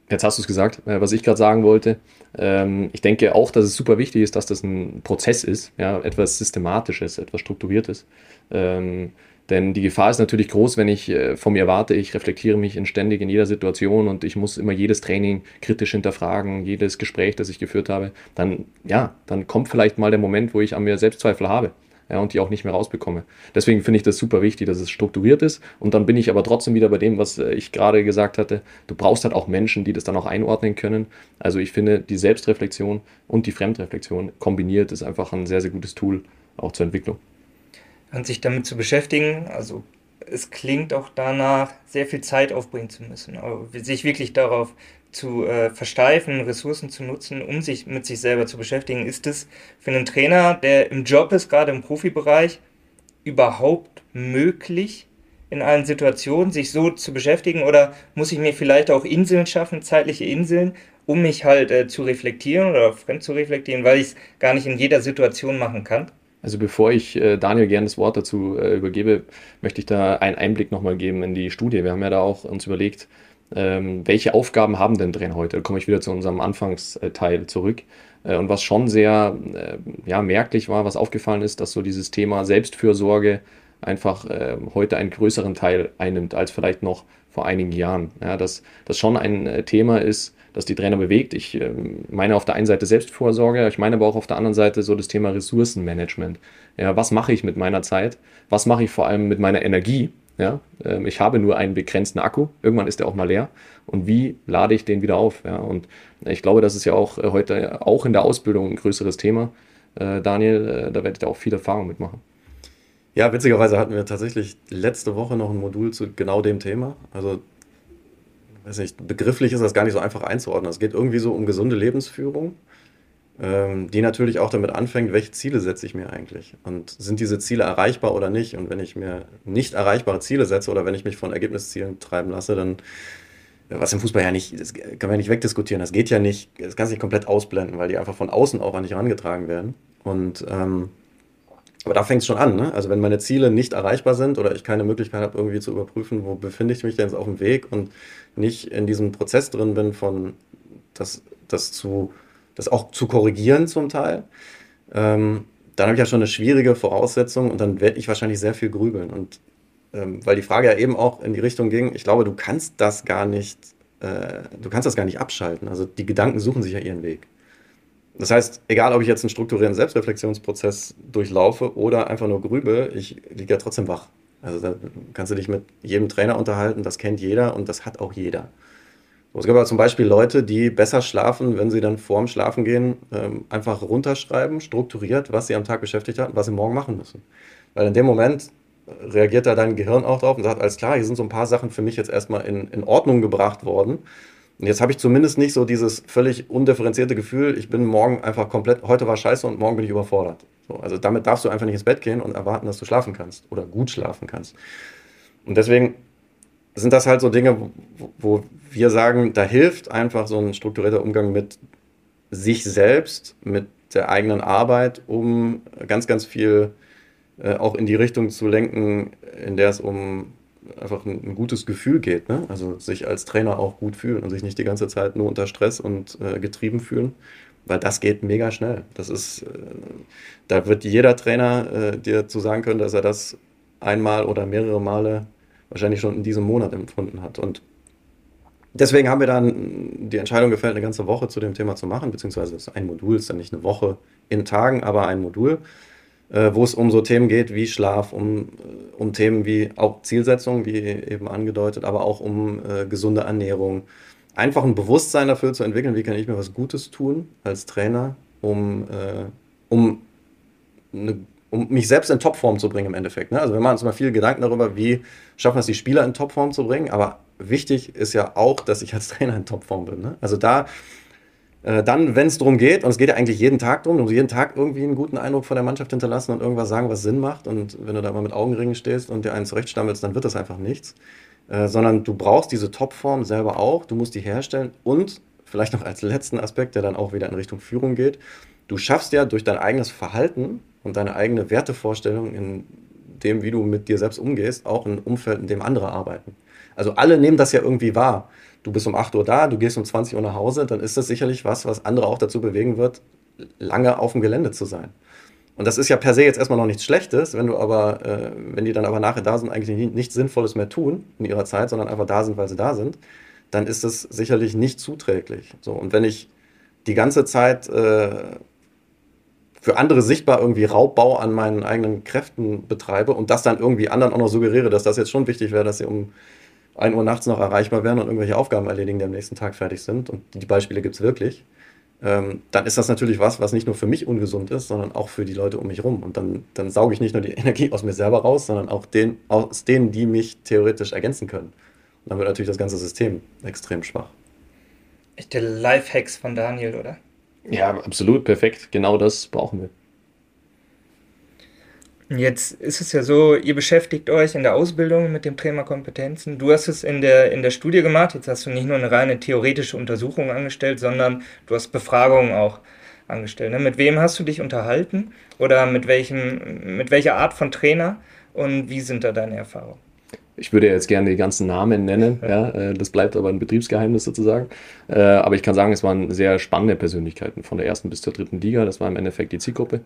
D: Jetzt hast du es gesagt, äh, was ich gerade sagen wollte. Ähm, ich denke auch, dass es super wichtig ist, dass das ein Prozess ist, ja, etwas Systematisches, etwas Strukturiertes. Ähm, denn die Gefahr ist natürlich groß, wenn ich äh, von mir erwarte, ich reflektiere mich in ständig in jeder Situation und ich muss immer jedes Training kritisch hinterfragen, jedes Gespräch, das ich geführt habe. Dann, ja, dann kommt vielleicht mal der Moment, wo ich an mir Selbstzweifel habe. Ja, und die auch nicht mehr rausbekomme. Deswegen finde ich das super wichtig, dass es strukturiert ist. Und dann bin ich aber trotzdem wieder bei dem, was äh, ich gerade gesagt hatte. Du brauchst halt auch Menschen, die das dann auch einordnen können. Also ich finde, die Selbstreflexion und die Fremdreflexion kombiniert ist einfach ein sehr, sehr gutes Tool auch zur Entwicklung
C: und sich damit zu beschäftigen. Also es klingt auch danach, sehr viel Zeit aufbringen zu müssen, sich wirklich darauf zu äh, versteifen, Ressourcen zu nutzen, um sich mit sich selber zu beschäftigen. Ist es für einen Trainer, der im Job ist, gerade im Profibereich, überhaupt möglich, in allen Situationen sich so zu beschäftigen? Oder muss ich mir vielleicht auch Inseln schaffen, zeitliche Inseln, um mich halt äh, zu reflektieren oder fremd zu reflektieren, weil ich es gar nicht in jeder Situation machen kann?
D: Also bevor ich äh, Daniel gerne das Wort dazu äh, übergebe, möchte ich da einen Einblick nochmal geben in die Studie. Wir haben ja da auch uns überlegt, ähm, welche Aufgaben haben denn Trainer heute? Da komme ich wieder zu unserem Anfangsteil zurück. Äh, und was schon sehr äh, ja, merklich war, was aufgefallen ist, dass so dieses Thema Selbstfürsorge einfach äh, heute einen größeren Teil einnimmt als vielleicht noch vor einigen Jahren. Ja, dass das schon ein äh, Thema ist, das die Trainer bewegt. Ich äh, meine auf der einen Seite Selbstvorsorge, ich meine aber auch auf der anderen Seite so das Thema Ressourcenmanagement. Ja, was mache ich mit meiner Zeit? Was mache ich vor allem mit meiner Energie? Ja, ähm, ich habe nur einen begrenzten Akku, irgendwann ist der auch mal leer. Und wie lade ich den wieder auf? Ja, und ich glaube, das ist ja auch äh, heute auch in der Ausbildung ein größeres Thema. Äh, Daniel, äh, da werdet ihr auch viel Erfahrung mitmachen.
A: Ja, witzigerweise hatten wir tatsächlich letzte Woche noch ein Modul zu genau dem Thema. Also weiß nicht, begrifflich ist das gar nicht so einfach einzuordnen. Es geht irgendwie so um gesunde Lebensführung, die natürlich auch damit anfängt, welche Ziele setze ich mir eigentlich? Und sind diese Ziele erreichbar oder nicht? Und wenn ich mir nicht erreichbare Ziele setze oder wenn ich mich von Ergebniszielen treiben lasse, dann, was im Fußball ja nicht, das kann man ja nicht wegdiskutieren, das geht ja nicht, das kann sich nicht komplett ausblenden, weil die einfach von außen auch an dich herangetragen werden. Und ähm, Aber da fängt es schon an. Ne? Also wenn meine Ziele nicht erreichbar sind oder ich keine Möglichkeit habe, irgendwie zu überprüfen, wo befinde ich mich denn jetzt auf dem Weg und nicht in diesem Prozess drin bin, von das, das, zu, das auch zu korrigieren zum Teil, ähm, dann habe ich ja schon eine schwierige Voraussetzung und dann werde ich wahrscheinlich sehr viel grübeln. Und ähm, weil die Frage ja eben auch in die Richtung ging, ich glaube, du kannst das gar nicht, äh, du kannst das gar nicht abschalten. Also die Gedanken suchen sich ja ihren Weg. Das heißt, egal ob ich jetzt einen strukturierten Selbstreflexionsprozess durchlaufe oder einfach nur grübe, ich liege ja trotzdem wach. Also da kannst du dich mit jedem Trainer unterhalten, das kennt jeder und das hat auch jeder. Es gibt aber zum Beispiel Leute, die besser schlafen, wenn sie dann vorm Schlafen gehen, ähm, einfach runterschreiben, strukturiert, was sie am Tag beschäftigt hat und was sie morgen machen müssen. Weil in dem Moment reagiert da dein Gehirn auch drauf und sagt, alles klar, hier sind so ein paar Sachen für mich jetzt erstmal in, in Ordnung gebracht worden. Und jetzt habe ich zumindest nicht so dieses völlig undifferenzierte Gefühl, ich bin morgen einfach komplett, heute war scheiße und morgen bin ich überfordert. So, also damit darfst du einfach nicht ins Bett gehen und erwarten, dass du schlafen kannst oder gut schlafen kannst. Und deswegen sind das halt so Dinge, wo, wo wir sagen, da hilft einfach so ein strukturierter Umgang mit sich selbst, mit der eigenen Arbeit, um ganz, ganz viel äh, auch in die Richtung zu lenken, in der es um einfach ein, ein gutes Gefühl geht. Ne? Also sich als Trainer auch gut fühlen und sich nicht die ganze Zeit nur unter Stress und äh, getrieben fühlen, weil das geht mega schnell. Das ist, äh, da wird jeder Trainer äh, dir zu sagen können, dass er das einmal oder mehrere Male wahrscheinlich schon in diesem Monat empfunden hat. Und deswegen haben wir dann die Entscheidung gefällt, eine ganze Woche zu dem Thema zu machen, beziehungsweise ein Modul ist dann nicht eine Woche in Tagen, aber ein Modul äh, wo es um so Themen geht wie Schlaf, um, äh, um Themen wie auch Zielsetzung, wie eben angedeutet, aber auch um äh, gesunde Ernährung. Einfach ein Bewusstsein dafür zu entwickeln, wie kann ich mir was Gutes tun als Trainer, um, äh, um, eine, um mich selbst in Topform zu bringen im Endeffekt. Ne? Also wir machen uns mal viel Gedanken darüber, wie schaffen wir es, die Spieler in Topform zu bringen, aber wichtig ist ja auch, dass ich als Trainer in Topform bin. Ne? Also da äh, dann, wenn es darum geht, und es geht ja eigentlich jeden Tag darum, du musst jeden Tag irgendwie einen guten Eindruck von der Mannschaft hinterlassen und irgendwas sagen, was Sinn macht. Und wenn du da mal mit Augenringen stehst und dir einen zurechtstammelst, dann wird das einfach nichts. Äh, sondern du brauchst diese Topform selber auch, du musst die herstellen und vielleicht noch als letzten Aspekt, der dann auch wieder in Richtung Führung geht, du schaffst ja durch dein eigenes Verhalten und deine eigene Wertevorstellung in dem, wie du mit dir selbst umgehst, auch ein Umfeld, in dem andere arbeiten. Also alle nehmen das ja irgendwie wahr du bist um 8 Uhr da, du gehst um 20 Uhr nach Hause, dann ist das sicherlich was, was andere auch dazu bewegen wird, lange auf dem Gelände zu sein. Und das ist ja per se jetzt erstmal noch nichts Schlechtes, wenn du aber, äh, wenn die dann aber nachher da sind, eigentlich nichts Sinnvolles mehr tun in ihrer Zeit, sondern einfach da sind, weil sie da sind, dann ist das sicherlich nicht zuträglich. So, und wenn ich die ganze Zeit äh, für andere sichtbar irgendwie Raubbau an meinen eigenen Kräften betreibe und das dann irgendwie anderen auch noch suggeriere, dass das jetzt schon wichtig wäre, dass sie um 1 Uhr nachts noch erreichbar werden und irgendwelche Aufgaben erledigen, die am nächsten Tag fertig sind, und die Beispiele gibt es wirklich, ähm, dann ist das natürlich was, was nicht nur für mich ungesund ist, sondern auch für die Leute um mich rum. Und dann, dann sauge ich nicht nur die Energie aus mir selber raus, sondern auch den, aus denen, die mich theoretisch ergänzen können. Und dann wird natürlich das ganze System extrem schwach.
C: Echte Lifehacks von Daniel, oder?
D: Ja, absolut, perfekt. Genau das brauchen wir.
C: Jetzt ist es ja so, ihr beschäftigt euch in der Ausbildung mit dem Thema Kompetenzen. Du hast es in der, in der Studie gemacht. Jetzt hast du nicht nur eine reine theoretische Untersuchung angestellt, sondern du hast Befragungen auch angestellt. Ne? Mit wem hast du dich unterhalten oder mit, welchem, mit welcher Art von Trainer und wie sind da deine Erfahrungen?
D: Ich würde jetzt gerne die ganzen Namen nennen, ja, äh, das bleibt aber ein Betriebsgeheimnis sozusagen. Äh, aber ich kann sagen, es waren sehr spannende Persönlichkeiten von der ersten bis zur dritten Liga. Das war im Endeffekt die Zielgruppe.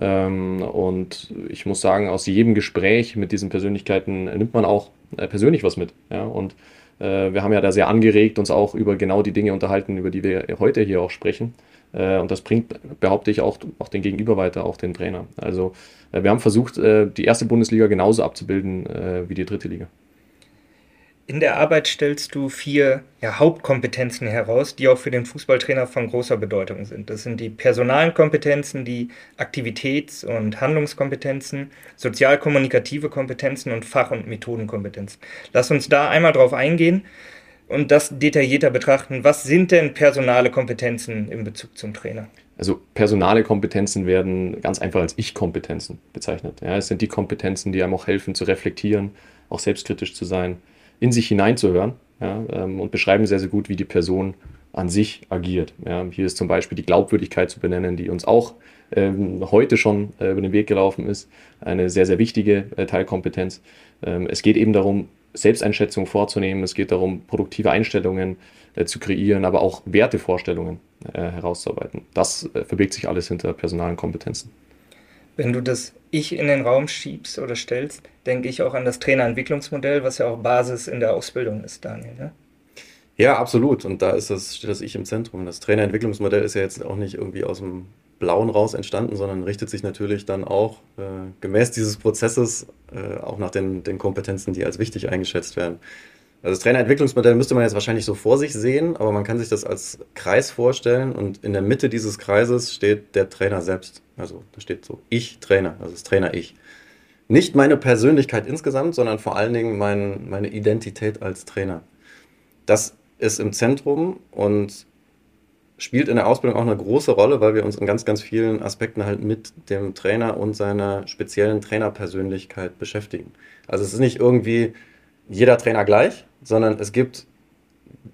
D: Ähm, und ich muss sagen, aus jedem Gespräch mit diesen Persönlichkeiten nimmt man auch äh, persönlich was mit. Ja, und wir haben ja da sehr angeregt uns auch über genau die Dinge unterhalten, über die wir heute hier auch sprechen. Und das bringt, behaupte ich, auch, auch den Gegenüber weiter, auch den Trainer. Also äh, wir haben versucht, äh, die erste Bundesliga genauso abzubilden äh, wie die dritte Liga.
C: In der Arbeit stellst du vier ja, Hauptkompetenzen heraus, die auch für den Fußballtrainer von großer Bedeutung sind. Das sind die personalen Kompetenzen, die Aktivitäts- und Handlungskompetenzen, sozialkommunikative Kompetenzen und Fach- und Methodenkompetenzen. Lass uns da einmal drauf eingehen und das detaillierter betrachten. Was sind denn personale Kompetenzen in Bezug zum Trainer?
D: Also personale Kompetenzen werden ganz einfach als Ich-Kompetenzen bezeichnet. Ja, es sind die Kompetenzen, die einem auch helfen zu reflektieren, auch selbstkritisch zu sein, in sich hineinzuhören ja, ähm, und beschreiben sehr, sehr gut, wie die Person an sich agiert. Ja, hier ist zum Beispiel die Glaubwürdigkeit zu benennen, die uns auch ähm, heute schon äh, über den Weg gelaufen ist. Eine sehr, sehr wichtige äh, Teilkompetenz. Ähm, es geht eben darum, Selbsteinschätzung vorzunehmen. Es geht darum, produktive Einstellungen äh, zu kreieren, aber auch Wertevorstellungen äh, herauszuarbeiten. Das äh, verbirgt sich alles hinter personalen Kompetenzen.
C: Wenn du das Ich in den Raum schiebst oder stellst, denke ich auch an das Trainerentwicklungsmodell, was ja auch Basis in der Ausbildung ist, Daniel. Ne?
A: Ja, absolut. Und da ist das, steht das Ich im Zentrum. Das Trainerentwicklungsmodell ist ja jetzt auch nicht irgendwie aus dem Blauen raus entstanden, sondern richtet sich natürlich dann auch äh, gemäß dieses Prozesses äh, auch nach den, den Kompetenzen, die als wichtig eingeschätzt werden. Also das Trainerentwicklungsmodell müsste man jetzt wahrscheinlich so vor sich sehen, aber man kann sich das als Kreis vorstellen und in der Mitte dieses Kreises steht der Trainer selbst. Also da steht so Ich Trainer, also das Trainer Ich. Nicht meine Persönlichkeit insgesamt, sondern vor allen Dingen mein, meine Identität als Trainer. Das ist im Zentrum und spielt in der Ausbildung auch eine große Rolle, weil wir uns in ganz, ganz vielen Aspekten halt mit dem Trainer und seiner speziellen Trainerpersönlichkeit beschäftigen. Also es ist nicht irgendwie jeder Trainer gleich, sondern es gibt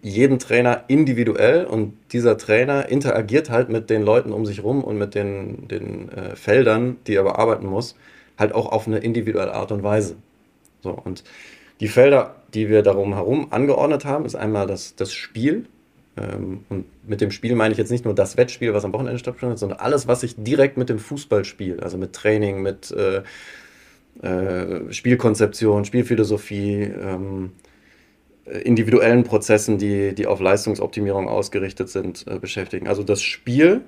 A: jeden Trainer individuell und dieser Trainer interagiert halt mit den Leuten um sich rum und mit den, den äh, Feldern, die er bearbeiten muss, halt auch auf eine individuelle Art und Weise. So, und die Felder, die wir darum herum angeordnet haben, ist einmal das, das Spiel. Ähm, und mit dem Spiel meine ich jetzt nicht nur das Wettspiel, was am Wochenende stattfindet, sondern alles, was ich direkt mit dem Fußball spiele, also mit Training, mit äh, äh, Spielkonzeption, Spielphilosophie, ähm, individuellen Prozessen, die, die auf Leistungsoptimierung ausgerichtet sind, äh, beschäftigen. Also das Spiel,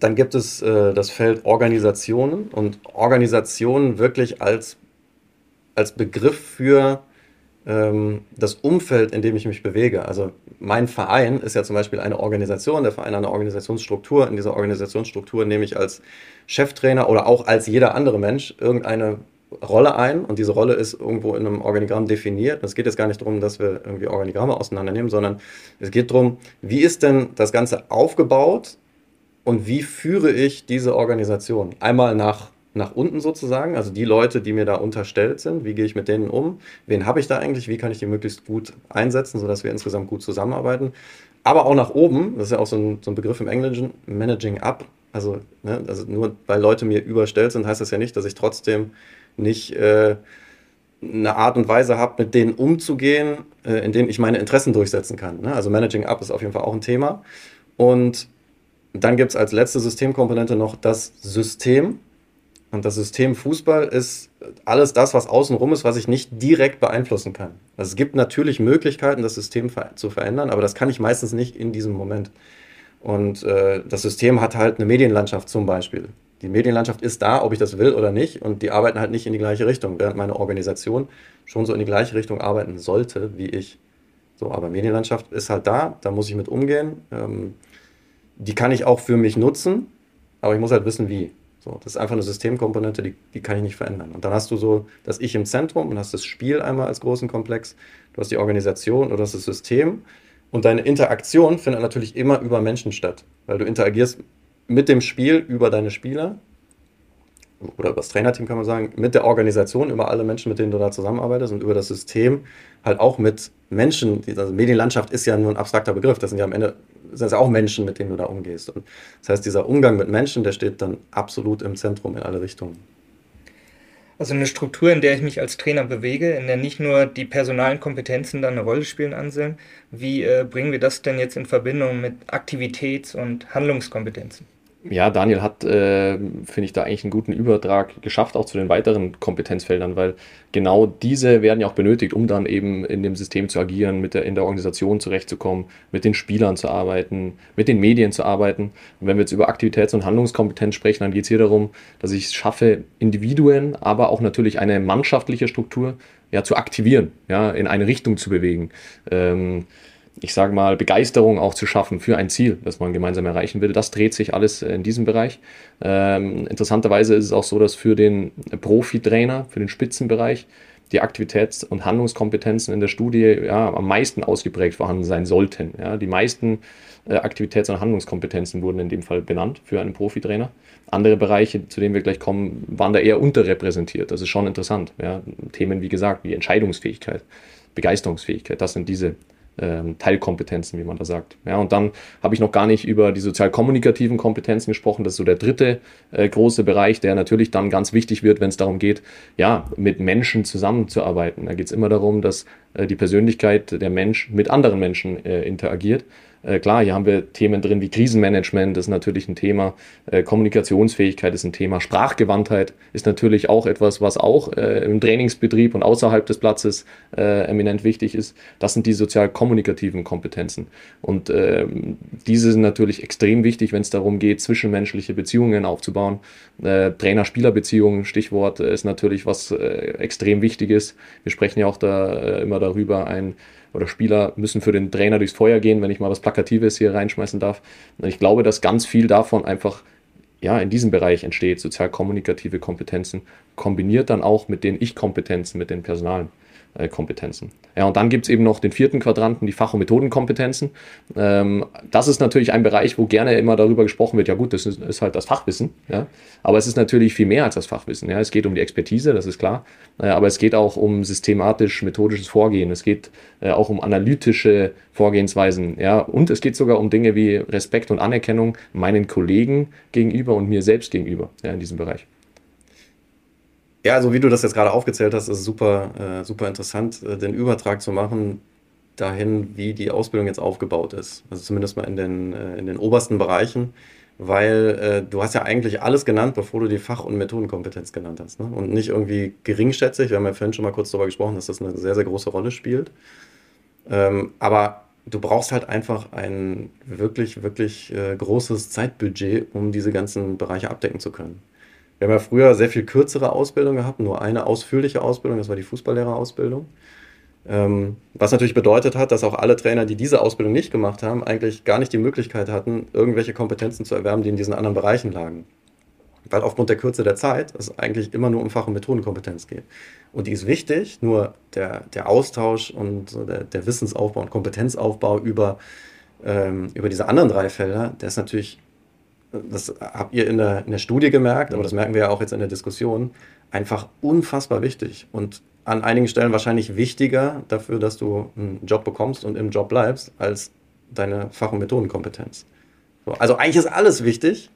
A: dann gibt es äh, das Feld Organisationen und Organisationen wirklich als, als Begriff für ähm, das Umfeld, in dem ich mich bewege. Also mein Verein ist ja zum Beispiel eine Organisation, der Verein eine Organisationsstruktur. In dieser Organisationsstruktur nehme ich als Cheftrainer oder auch als jeder andere Mensch irgendeine Rolle ein und diese Rolle ist irgendwo in einem Organigramm definiert. Es geht jetzt gar nicht darum, dass wir irgendwie Organigramme auseinandernehmen, sondern es geht darum, wie ist denn das Ganze aufgebaut und wie führe ich diese Organisation? Einmal nach, nach unten sozusagen, also die Leute, die mir da unterstellt sind, wie gehe ich mit denen um? Wen habe ich da eigentlich? Wie kann ich die möglichst gut einsetzen, sodass wir insgesamt gut zusammenarbeiten? Aber auch nach oben, das ist ja auch so ein, so ein Begriff im Englischen, Managing Up, also, ne, also nur weil Leute mir überstellt sind, heißt das ja nicht, dass ich trotzdem nicht äh, eine Art und Weise habe, mit denen umzugehen, äh, in denen ich meine Interessen durchsetzen kann. Ne? Also Managing Up ist auf jeden Fall auch ein Thema. Und dann gibt es als letzte Systemkomponente noch das System. Und das System Fußball ist alles das, was außenrum ist, was ich nicht direkt beeinflussen kann. Also es gibt natürlich Möglichkeiten, das System zu verändern, aber das kann ich meistens nicht in diesem Moment. Und äh, das System hat halt eine Medienlandschaft zum Beispiel. Die Medienlandschaft ist da, ob ich das will oder nicht, und die arbeiten halt nicht in die gleiche Richtung, während meine Organisation schon so in die gleiche Richtung arbeiten sollte wie ich. So, aber Medienlandschaft ist halt da, da muss ich mit umgehen. Ähm, die kann ich auch für mich nutzen, aber ich muss halt wissen, wie. So, das ist einfach eine Systemkomponente, die, die kann ich nicht verändern. Und dann hast du so das Ich im Zentrum und hast das Spiel einmal als großen Komplex, du hast die Organisation oder das System und deine Interaktion findet natürlich immer über Menschen statt, weil du interagierst mit dem Spiel über deine Spieler oder über das Trainerteam kann man sagen, mit der Organisation, über alle Menschen, mit denen du da zusammenarbeitest und über das System halt auch mit Menschen. Also Medienlandschaft ist ja nur ein abstrakter Begriff, das sind ja am Ende sind ja auch Menschen, mit denen du da umgehst. Und das heißt, dieser Umgang mit Menschen, der steht dann absolut im Zentrum in alle Richtungen.
C: Also eine Struktur, in der ich mich als Trainer bewege, in der nicht nur die personalen Kompetenzen dann eine Rolle spielen, Anselm. Wie äh, bringen wir das denn jetzt in Verbindung mit Aktivitäts- und Handlungskompetenzen?
D: Ja, Daniel hat, äh, finde ich, da eigentlich einen guten Übertrag geschafft, auch zu den weiteren Kompetenzfeldern, weil genau diese werden ja auch benötigt, um dann eben in dem System zu agieren, mit der, in der Organisation zurechtzukommen, mit den Spielern zu arbeiten, mit den Medien zu arbeiten. Und wenn wir jetzt über Aktivitäts- und Handlungskompetenz sprechen, dann geht es hier darum, dass ich es schaffe, Individuen, aber auch natürlich eine mannschaftliche Struktur ja, zu aktivieren, ja, in eine Richtung zu bewegen. Ähm, ich sage mal, Begeisterung auch zu schaffen für ein Ziel, das man gemeinsam erreichen will. Das dreht sich alles in diesem Bereich. Ähm, interessanterweise ist es auch so, dass für den Profi-Trainer, für den Spitzenbereich, die Aktivitäts- und Handlungskompetenzen in der Studie ja, am meisten ausgeprägt vorhanden sein sollten. Ja, die meisten äh, Aktivitäts- und Handlungskompetenzen wurden in dem Fall benannt für einen Profitrainer. Andere Bereiche, zu denen wir gleich kommen, waren da eher unterrepräsentiert. Das ist schon interessant. Ja. Themen, wie gesagt, wie Entscheidungsfähigkeit, Begeisterungsfähigkeit, das sind diese ähm, Teilkompetenzen, wie man da sagt. Ja, und dann habe ich noch gar nicht über die sozial-kommunikativen Kompetenzen gesprochen. Das ist so der dritte äh, große Bereich, der natürlich dann ganz wichtig wird, wenn es darum geht, ja, mit Menschen zusammenzuarbeiten. Da geht es immer darum, dass äh, die Persönlichkeit der Mensch mit anderen Menschen äh, interagiert. Äh, klar, hier haben wir Themen drin wie Krisenmanagement, das ist natürlich ein Thema, äh, Kommunikationsfähigkeit ist ein Thema, Sprachgewandtheit ist natürlich auch etwas, was auch äh, im Trainingsbetrieb und außerhalb des Platzes äh, eminent wichtig ist. Das sind die sozial-kommunikativen Kompetenzen. Und ähm, diese sind natürlich extrem wichtig, wenn es darum geht, zwischenmenschliche Beziehungen aufzubauen. Äh, Trainer-Spieler-Beziehungen, Stichwort, ist natürlich was extrem wichtig ist. Wir sprechen ja auch da immer darüber, ein oder Spieler müssen für den Trainer durchs Feuer gehen, wenn ich mal was Plakatives hier reinschmeißen darf. Und ich glaube, dass ganz viel davon einfach ja, in diesem Bereich entsteht, sozial-kommunikative Kompetenzen, kombiniert dann auch mit den Ich-Kompetenzen, mit den personalen. Äh, Kompetenzen. Ja, und dann gibt es eben noch den vierten Quadranten, die Fach- und Methodenkompetenzen. Ähm, das ist natürlich ein Bereich, wo gerne immer darüber gesprochen wird, ja gut, das ist, ist, halt das Fachwissen, ja. Aber es ist natürlich viel mehr als das Fachwissen. Ja. Es geht um die Expertise, das ist klar. Äh, aber es geht auch um systematisch-methodisches Vorgehen. Es geht äh, auch um analytische Vorgehensweisen, ja. Und es geht sogar um Dinge wie Respekt und Anerkennung meinen Kollegen gegenüber und mir selbst gegenüber, ja, in diesem Bereich.
A: Ja, also wie du das jetzt gerade aufgezählt hast, ist super, äh, super interessant, äh, den Übertrag zu machen dahin, wie die Ausbildung jetzt aufgebaut ist. Also zumindest mal in den, äh, in den obersten Bereichen, weil äh, du hast ja eigentlich alles genannt, bevor du die Fach- und Methodenkompetenz genannt hast. Ne? Und nicht irgendwie geringschätzig. Wir haben ja vorhin schon mal kurz darüber gesprochen, dass das eine sehr, sehr große Rolle spielt. Ähm, aber du brauchst halt einfach ein wirklich, wirklich äh, großes Zeitbudget, um diese ganzen Bereiche abdecken zu können. Wir haben ja früher sehr viel kürzere Ausbildung gehabt, nur eine ausführliche Ausbildung, das war die Fußballlehrerausbildung. Ähm, was natürlich bedeutet hat, dass auch alle Trainer, die diese Ausbildung nicht gemacht haben, eigentlich gar nicht die Möglichkeit hatten, irgendwelche Kompetenzen zu erwerben, die in diesen anderen Bereichen lagen. Weil aufgrund der Kürze der Zeit es eigentlich immer nur um Fach- und Methodenkompetenz geht. Und die ist wichtig, nur der, der Austausch und der, der Wissensaufbau und Kompetenzaufbau über, ähm, über diese anderen drei Felder, der ist natürlich das habt ihr in der, in der Studie gemerkt, aber das merken wir ja auch jetzt in der Diskussion, einfach unfassbar wichtig und an einigen Stellen wahrscheinlich wichtiger dafür, dass du einen Job bekommst und im Job bleibst, als deine Fach- und Methodenkompetenz. So, also eigentlich ist alles wichtig,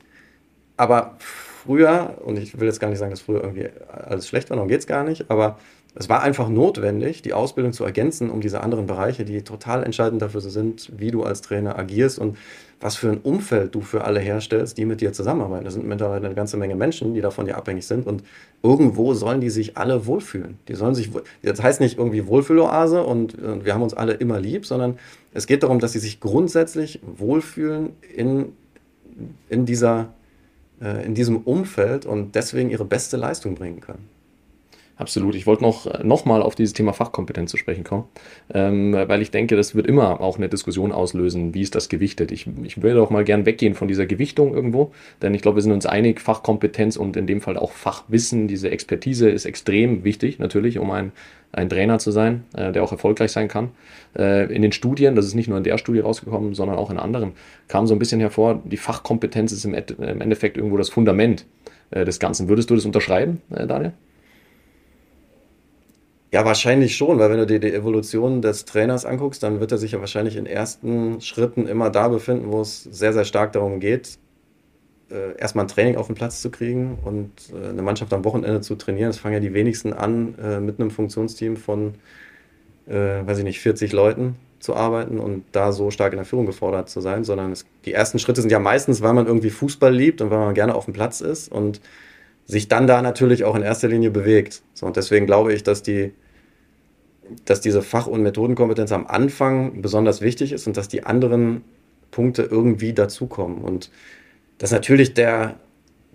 A: aber früher, und ich will jetzt gar nicht sagen, dass früher irgendwie alles schlecht war, darum geht es gar nicht, aber es war einfach notwendig, die Ausbildung zu ergänzen um diese anderen Bereiche, die total entscheidend dafür sind, wie du als Trainer agierst und was für ein Umfeld du für alle herstellst, die mit dir zusammenarbeiten. Das sind mittlerweile eine ganze Menge Menschen, die davon dir abhängig sind und irgendwo sollen die sich alle wohlfühlen. Die sollen sich, das heißt nicht irgendwie Wohlfühloase und, und wir haben uns alle immer lieb, sondern es geht darum, dass sie sich grundsätzlich wohlfühlen in, in dieser, äh, in diesem Umfeld und deswegen ihre beste Leistung bringen können.
D: Absolut. Ich wollte noch, äh, noch mal auf dieses Thema Fachkompetenz zu sprechen kommen, ähm, weil ich denke, das wird immer auch eine Diskussion auslösen, wie ist das gewichtet. Ich, ich würde auch mal gern weggehen von dieser Gewichtung irgendwo, denn ich glaube, wir sind uns einig, Fachkompetenz und in dem Fall auch Fachwissen, diese Expertise ist extrem wichtig, natürlich, um ein, ein Trainer zu sein, äh, der auch erfolgreich sein kann. Äh, in den Studien, das ist nicht nur in der Studie rausgekommen, sondern auch in anderen, kam so ein bisschen hervor, die Fachkompetenz ist im, im Endeffekt irgendwo das Fundament äh, des Ganzen. Würdest du das unterschreiben, äh, Daniel?
A: Ja, wahrscheinlich schon, weil wenn du dir die Evolution des Trainers anguckst, dann wird er sich ja wahrscheinlich in ersten Schritten immer da befinden, wo es sehr, sehr stark darum geht, äh, erstmal ein Training auf den Platz zu kriegen und äh, eine Mannschaft am Wochenende zu trainieren. Das fangen ja die wenigsten an, äh, mit einem Funktionsteam von, äh, weiß ich nicht, 40 Leuten zu arbeiten und da so stark in der Führung gefordert zu sein, sondern es, die ersten Schritte sind ja meistens, weil man irgendwie Fußball liebt und weil man gerne auf dem Platz ist und sich dann da natürlich auch in erster Linie bewegt. So, und deswegen glaube ich, dass die, dass diese Fach- und Methodenkompetenz am Anfang besonders wichtig ist und dass die anderen Punkte irgendwie dazukommen. Und dass natürlich der,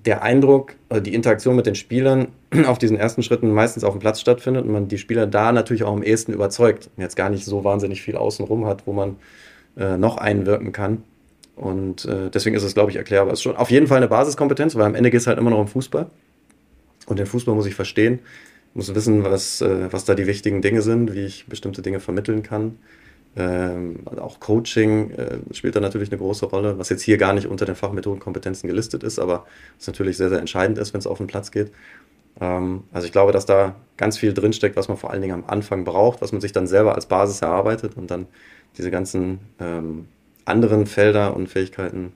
A: der Eindruck, also die Interaktion mit den Spielern auf diesen ersten Schritten meistens auf dem Platz stattfindet und man die Spieler da natürlich auch am ehesten überzeugt und jetzt gar nicht so wahnsinnig viel außenrum hat, wo man äh, noch einwirken kann. Und äh, deswegen ist es, glaube ich, erklärbar. Es ist schon auf jeden Fall eine Basiskompetenz, weil am Ende geht es halt immer noch um Fußball. Und den Fußball muss ich verstehen, muss wissen, was, äh, was da die wichtigen Dinge sind, wie ich bestimmte Dinge vermitteln kann. Ähm, also auch Coaching äh, spielt da natürlich eine große Rolle, was jetzt hier gar nicht unter den Fachmethodenkompetenzen gelistet ist, aber was natürlich sehr, sehr entscheidend ist, wenn es auf den Platz geht. Ähm, also ich glaube, dass da ganz viel drinsteckt, was man vor allen Dingen am Anfang braucht, was man sich dann selber als Basis erarbeitet und dann diese ganzen ähm, anderen Felder und Fähigkeiten,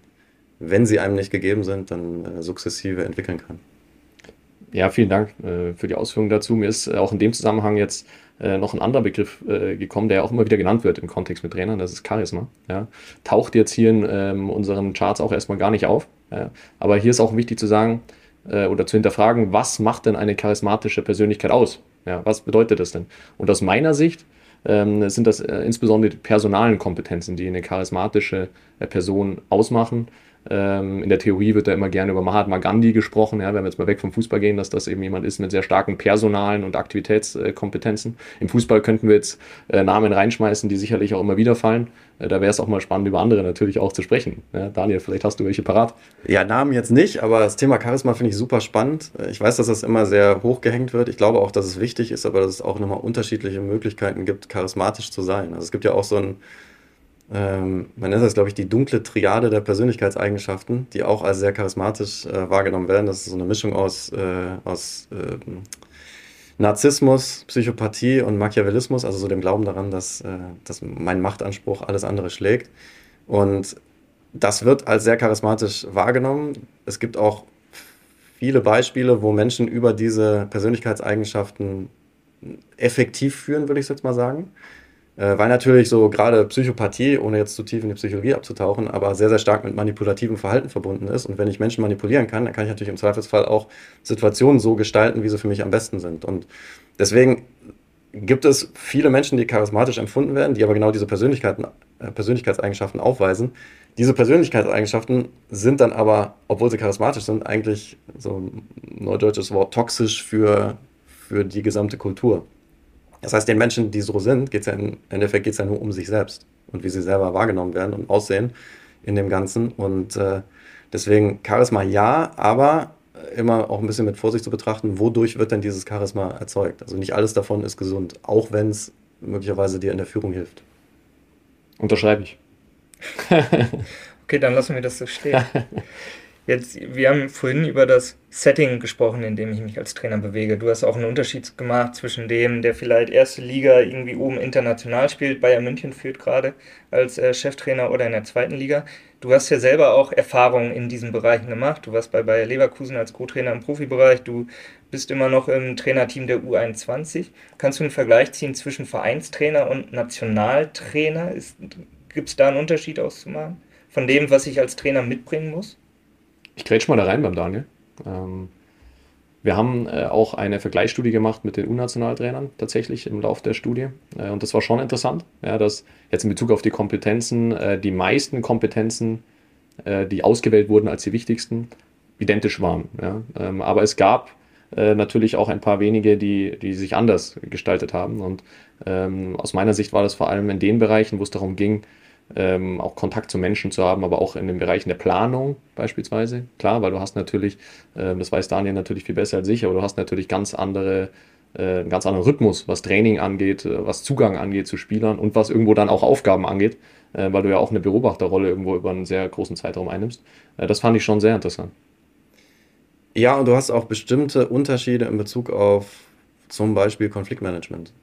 A: wenn sie einem nicht gegeben sind, dann äh, sukzessive entwickeln kann.
D: Ja, vielen Dank äh, für die Ausführungen dazu. Mir ist äh, auch in dem Zusammenhang jetzt äh, noch ein anderer Begriff äh, gekommen, der auch immer wieder genannt wird im Kontext mit Trainern, das ist Charisma. Ja. Taucht jetzt hier in ähm, unseren Charts auch erstmal gar nicht auf. Ja. Aber hier ist auch wichtig zu sagen äh, oder zu hinterfragen, was macht denn eine charismatische Persönlichkeit aus? Ja, was bedeutet das denn? Und aus meiner Sicht ähm, sind das äh, insbesondere die personalen Kompetenzen, die eine charismatische Person ausmachen. Ähm, in der Theorie wird da immer gerne über Mahatma Gandhi gesprochen, ja, wenn wir jetzt mal weg vom Fußball gehen, dass das eben jemand ist mit sehr starken personalen und Aktivitätskompetenzen. Im Fußball könnten wir jetzt äh, Namen reinschmeißen, die sicherlich auch immer wieder fallen. Äh, da wäre es auch mal spannend, über andere natürlich auch zu sprechen. Ja, Daniel, vielleicht hast du welche parat.
A: Ja, Namen jetzt nicht, aber das Thema Charisma finde ich super spannend. Äh, ich weiß, dass das immer sehr hochgehängt wird. Ich glaube auch, dass es wichtig ist, aber dass es auch nochmal unterschiedliche Möglichkeiten gibt, charismatisch zu sein. Also es gibt ja auch so ein ähm, man nennt das, glaube ich, die dunkle Triade der Persönlichkeitseigenschaften, die auch als sehr charismatisch äh, wahrgenommen werden. Das ist so eine Mischung aus, äh, aus äh, Narzissmus, Psychopathie und Machiavellismus, also so dem Glauben daran, dass, äh, dass mein Machtanspruch alles andere schlägt. Und das wird als sehr charismatisch wahrgenommen. Es gibt auch viele Beispiele, wo Menschen über diese Persönlichkeitseigenschaften effektiv führen, würde ich jetzt mal sagen. Äh, weil natürlich so gerade Psychopathie, ohne jetzt zu tief in die Psychologie abzutauchen, aber sehr, sehr stark mit manipulativem Verhalten verbunden ist. Und wenn ich Menschen manipulieren kann, dann kann ich natürlich im Zweifelsfall auch Situationen so gestalten, wie sie für mich am besten sind. Und deswegen gibt es viele Menschen, die charismatisch empfunden werden, die aber genau diese Persönlichkeiten, äh, Persönlichkeitseigenschaften aufweisen. Diese Persönlichkeitseigenschaften sind dann aber, obwohl sie charismatisch sind, eigentlich so ein neudeutsches Wort toxisch für, für die gesamte Kultur. Das heißt, den Menschen, die so sind, geht es ja im Endeffekt geht's ja nur um sich selbst und wie sie selber wahrgenommen werden und aussehen in dem Ganzen. Und äh, deswegen Charisma ja, aber immer auch ein bisschen mit Vorsicht zu betrachten, wodurch wird denn dieses Charisma erzeugt. Also nicht alles davon ist gesund, auch wenn es möglicherweise dir in der Führung hilft.
D: Unterschreibe ich.
C: okay, dann lassen wir das so stehen. Jetzt, wir haben vorhin über das Setting gesprochen, in dem ich mich als Trainer bewege. Du hast auch einen Unterschied gemacht zwischen dem, der vielleicht erste Liga irgendwie oben international spielt, Bayern München führt gerade als äh, Cheftrainer oder in der zweiten Liga. Du hast ja selber auch Erfahrungen in diesen Bereichen gemacht. Du warst bei Bayer Leverkusen als Co-Trainer im Profibereich. Du bist immer noch im Trainerteam der U21. Kannst du einen Vergleich ziehen zwischen Vereinstrainer und Nationaltrainer? Gibt es da einen Unterschied auszumachen? Von dem, was ich als Trainer mitbringen muss?
D: Ich grätsch mal da rein beim Daniel. Ähm, wir haben äh, auch eine Vergleichsstudie gemacht mit den U-Nationaltrainern tatsächlich im Laufe der Studie. Äh, und das war schon interessant, ja, dass jetzt in Bezug auf die Kompetenzen äh, die meisten Kompetenzen, äh, die ausgewählt wurden als die wichtigsten, identisch waren. Ja. Ähm, aber es gab äh, natürlich auch ein paar wenige, die, die sich anders gestaltet haben. Und ähm, aus meiner Sicht war das vor allem in den Bereichen, wo es darum ging, ähm, auch Kontakt zu Menschen zu haben, aber auch in den Bereichen der Planung beispielsweise. Klar, weil du hast natürlich, äh, das weiß Daniel natürlich viel besser als ich, aber du hast natürlich ganz andere, äh, einen ganz anderen Rhythmus, was Training angeht, äh, was Zugang angeht zu Spielern und was irgendwo dann auch Aufgaben angeht, äh, weil du ja auch eine Beobachterrolle irgendwo über einen sehr großen Zeitraum einnimmst. Äh, das fand ich schon sehr interessant.
A: Ja, und du hast auch bestimmte Unterschiede in Bezug auf zum Beispiel Konfliktmanagement.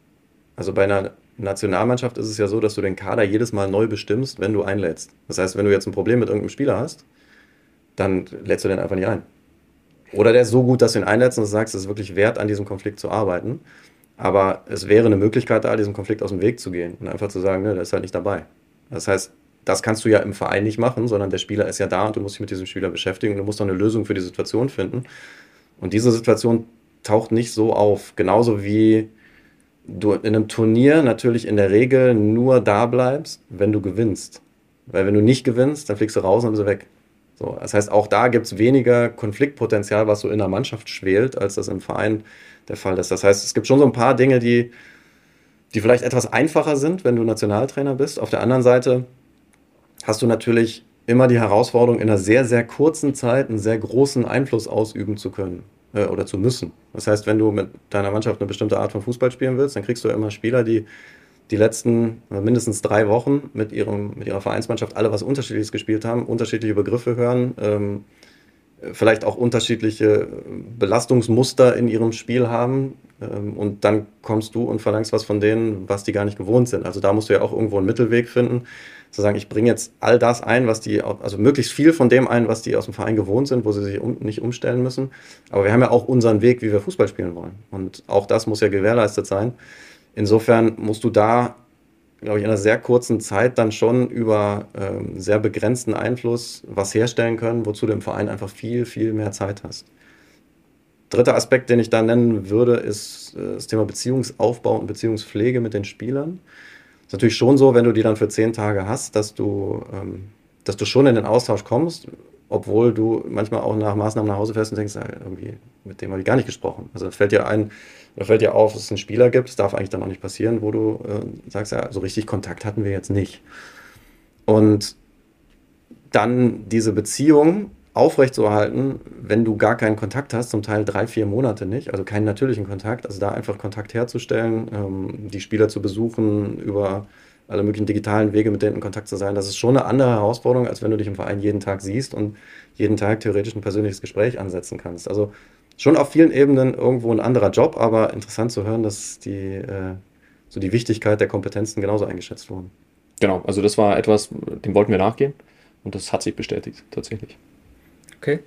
A: Also bei einer Nationalmannschaft ist es ja so, dass du den Kader jedes Mal neu bestimmst, wenn du einlädst. Das heißt, wenn du jetzt ein Problem mit irgendeinem Spieler hast, dann lädst du den einfach nicht ein. Oder der ist so gut, dass du ihn einlädst und sagst, es ist wirklich wert, an diesem Konflikt zu arbeiten. Aber es wäre eine Möglichkeit da, diesem Konflikt aus dem Weg zu gehen und einfach zu sagen, ne, der ist halt nicht dabei. Das heißt, das kannst du ja im Verein nicht machen, sondern der Spieler ist ja da und du musst dich mit diesem Spieler beschäftigen und du musst doch eine Lösung für die Situation finden. Und diese Situation taucht nicht so auf. Genauso wie du in einem Turnier natürlich in der Regel nur da bleibst, wenn du gewinnst. Weil wenn du nicht gewinnst, dann fliegst du raus und dann bist du weg. So, das heißt, auch da gibt es weniger Konfliktpotenzial, was so in der Mannschaft schwelt, als das im Verein der Fall ist. Das heißt, es gibt schon so ein paar Dinge, die, die vielleicht etwas einfacher sind, wenn du Nationaltrainer bist. Auf der anderen Seite hast du natürlich immer die Herausforderung, in einer sehr, sehr kurzen Zeit einen sehr großen Einfluss ausüben zu können äh, oder zu müssen. Das heißt, wenn du mit deiner Mannschaft eine bestimmte Art von Fußball spielen willst, dann kriegst du immer Spieler, die die letzten äh, mindestens drei Wochen mit, ihrem, mit ihrer Vereinsmannschaft alle was Unterschiedliches gespielt haben, unterschiedliche Begriffe hören, ähm, vielleicht auch unterschiedliche Belastungsmuster in ihrem Spiel haben. Ähm, und dann kommst du und verlangst was von denen, was die gar nicht gewohnt sind. Also da musst du ja auch irgendwo einen Mittelweg finden, zu sagen, ich bringe jetzt all das ein, was die, also möglichst viel von dem ein, was die aus dem Verein gewohnt sind, wo sie sich um, nicht umstellen müssen. Aber wir haben ja auch unseren Weg, wie wir Fußball spielen wollen. Und auch das muss ja gewährleistet sein. Insofern musst du da glaube ich, in einer sehr kurzen Zeit dann schon über ähm, sehr begrenzten Einfluss was herstellen können, wozu du im Verein einfach viel, viel mehr Zeit hast. Dritter Aspekt, den ich da nennen würde, ist äh, das Thema Beziehungsaufbau und Beziehungspflege mit den Spielern. Ist natürlich schon so, wenn du die dann für zehn Tage hast, dass du, ähm, dass du schon in den Austausch kommst, obwohl du manchmal auch nach Maßnahmen nach Hause fährst und denkst, irgendwie, mit dem habe ich gar nicht gesprochen. Also fällt dir ein, da fällt dir auf, dass es einen Spieler gibt, das darf eigentlich dann auch nicht passieren, wo du äh, sagst, ja, so richtig Kontakt hatten wir jetzt nicht. Und dann diese Beziehung aufrechtzuerhalten, wenn du gar keinen Kontakt hast, zum Teil drei, vier Monate nicht, also keinen natürlichen Kontakt, also da einfach Kontakt herzustellen, ähm, die Spieler zu besuchen, über alle möglichen digitalen Wege mit denen in Kontakt zu sein, das ist schon eine andere Herausforderung, als wenn du dich im Verein jeden Tag siehst und jeden Tag theoretisch ein persönliches Gespräch ansetzen kannst. Also schon auf vielen Ebenen irgendwo ein anderer Job, aber interessant zu hören, dass die, äh, so die Wichtigkeit der Kompetenzen genauso eingeschätzt wurden.
D: Genau, also das war etwas, dem wollten wir nachgehen und das hat sich bestätigt, tatsächlich.
C: Okay.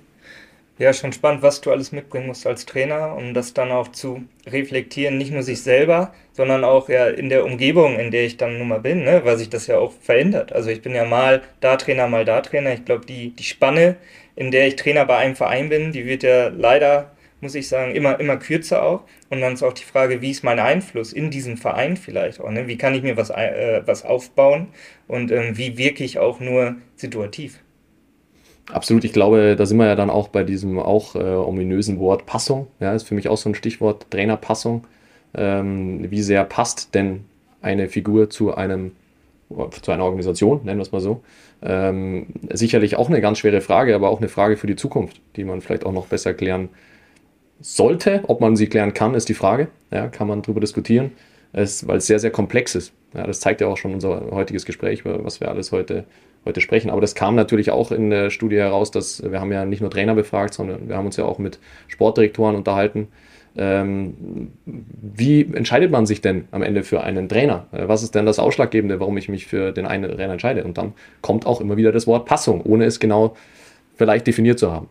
C: Ja, schon spannend, was du alles mitbringen musst als Trainer, um das dann auch zu reflektieren, nicht nur sich selber, sondern auch ja in der Umgebung, in der ich dann nun mal bin, ne, weil sich das ja auch verändert. Also ich bin ja mal da Trainer, mal da Trainer. Ich glaube, die, die Spanne, in der ich Trainer bei einem Verein bin, die wird ja leider muss ich sagen, immer, immer kürzer auch. Und dann ist auch die Frage, wie ist mein Einfluss in diesem Verein vielleicht auch? Ne? Wie kann ich mir was, äh, was aufbauen und ähm, wie wirke ich auch nur situativ?
D: Absolut, ich glaube, da sind wir ja dann auch bei diesem auch äh, ominösen Wort Passung. Ja, ist für mich auch so ein Stichwort Trainerpassung. Ähm, wie sehr passt denn eine Figur zu einem zu einer Organisation, nennen wir es mal so. Ähm, sicherlich auch eine ganz schwere Frage, aber auch eine Frage für die Zukunft, die man vielleicht auch noch besser klären sollte. Ob man sie klären kann, ist die Frage. Ja, kann man darüber diskutieren, es, weil es sehr, sehr komplex ist. Ja, das zeigt ja auch schon unser heutiges Gespräch, was wir alles heute, heute sprechen. Aber das kam natürlich auch in der Studie heraus, dass wir haben ja nicht nur Trainer befragt, sondern wir haben uns ja auch mit Sportdirektoren unterhalten. Ähm, wie entscheidet man sich denn am Ende für einen Trainer? Äh, was ist denn das Ausschlaggebende, warum ich mich für den einen Trainer entscheide? Und dann kommt auch immer wieder das Wort Passung, ohne es genau vielleicht definiert zu haben.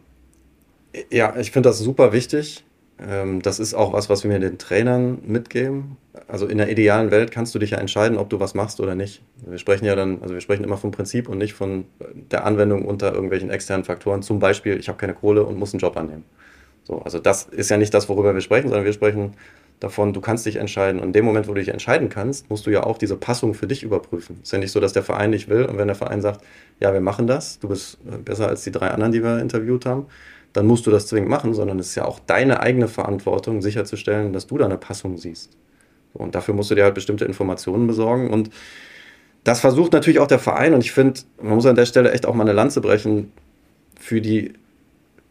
A: Ja, ich finde das super wichtig. Ähm, das ist auch was, was wir mir den Trainern mitgeben. Also in der idealen Welt kannst du dich ja entscheiden, ob du was machst oder nicht. Wir sprechen ja dann, also wir sprechen immer vom Prinzip und nicht von der Anwendung unter irgendwelchen externen Faktoren. Zum Beispiel, ich habe keine Kohle und muss einen Job annehmen. So, also das ist ja nicht das, worüber wir sprechen, sondern wir sprechen davon, du kannst dich entscheiden. Und in dem Moment, wo du dich entscheiden kannst, musst du ja auch diese Passung für dich überprüfen. Es ist ja nicht so, dass der Verein dich will und wenn der Verein sagt, ja, wir machen das, du bist besser als die drei anderen, die wir interviewt haben, dann musst du das zwingend machen, sondern es ist ja auch deine eigene Verantwortung, sicherzustellen, dass du da eine Passung siehst. Und dafür musst du dir halt bestimmte Informationen besorgen. Und das versucht natürlich auch der Verein. Und ich finde, man muss an der Stelle echt auch mal eine Lanze brechen für die,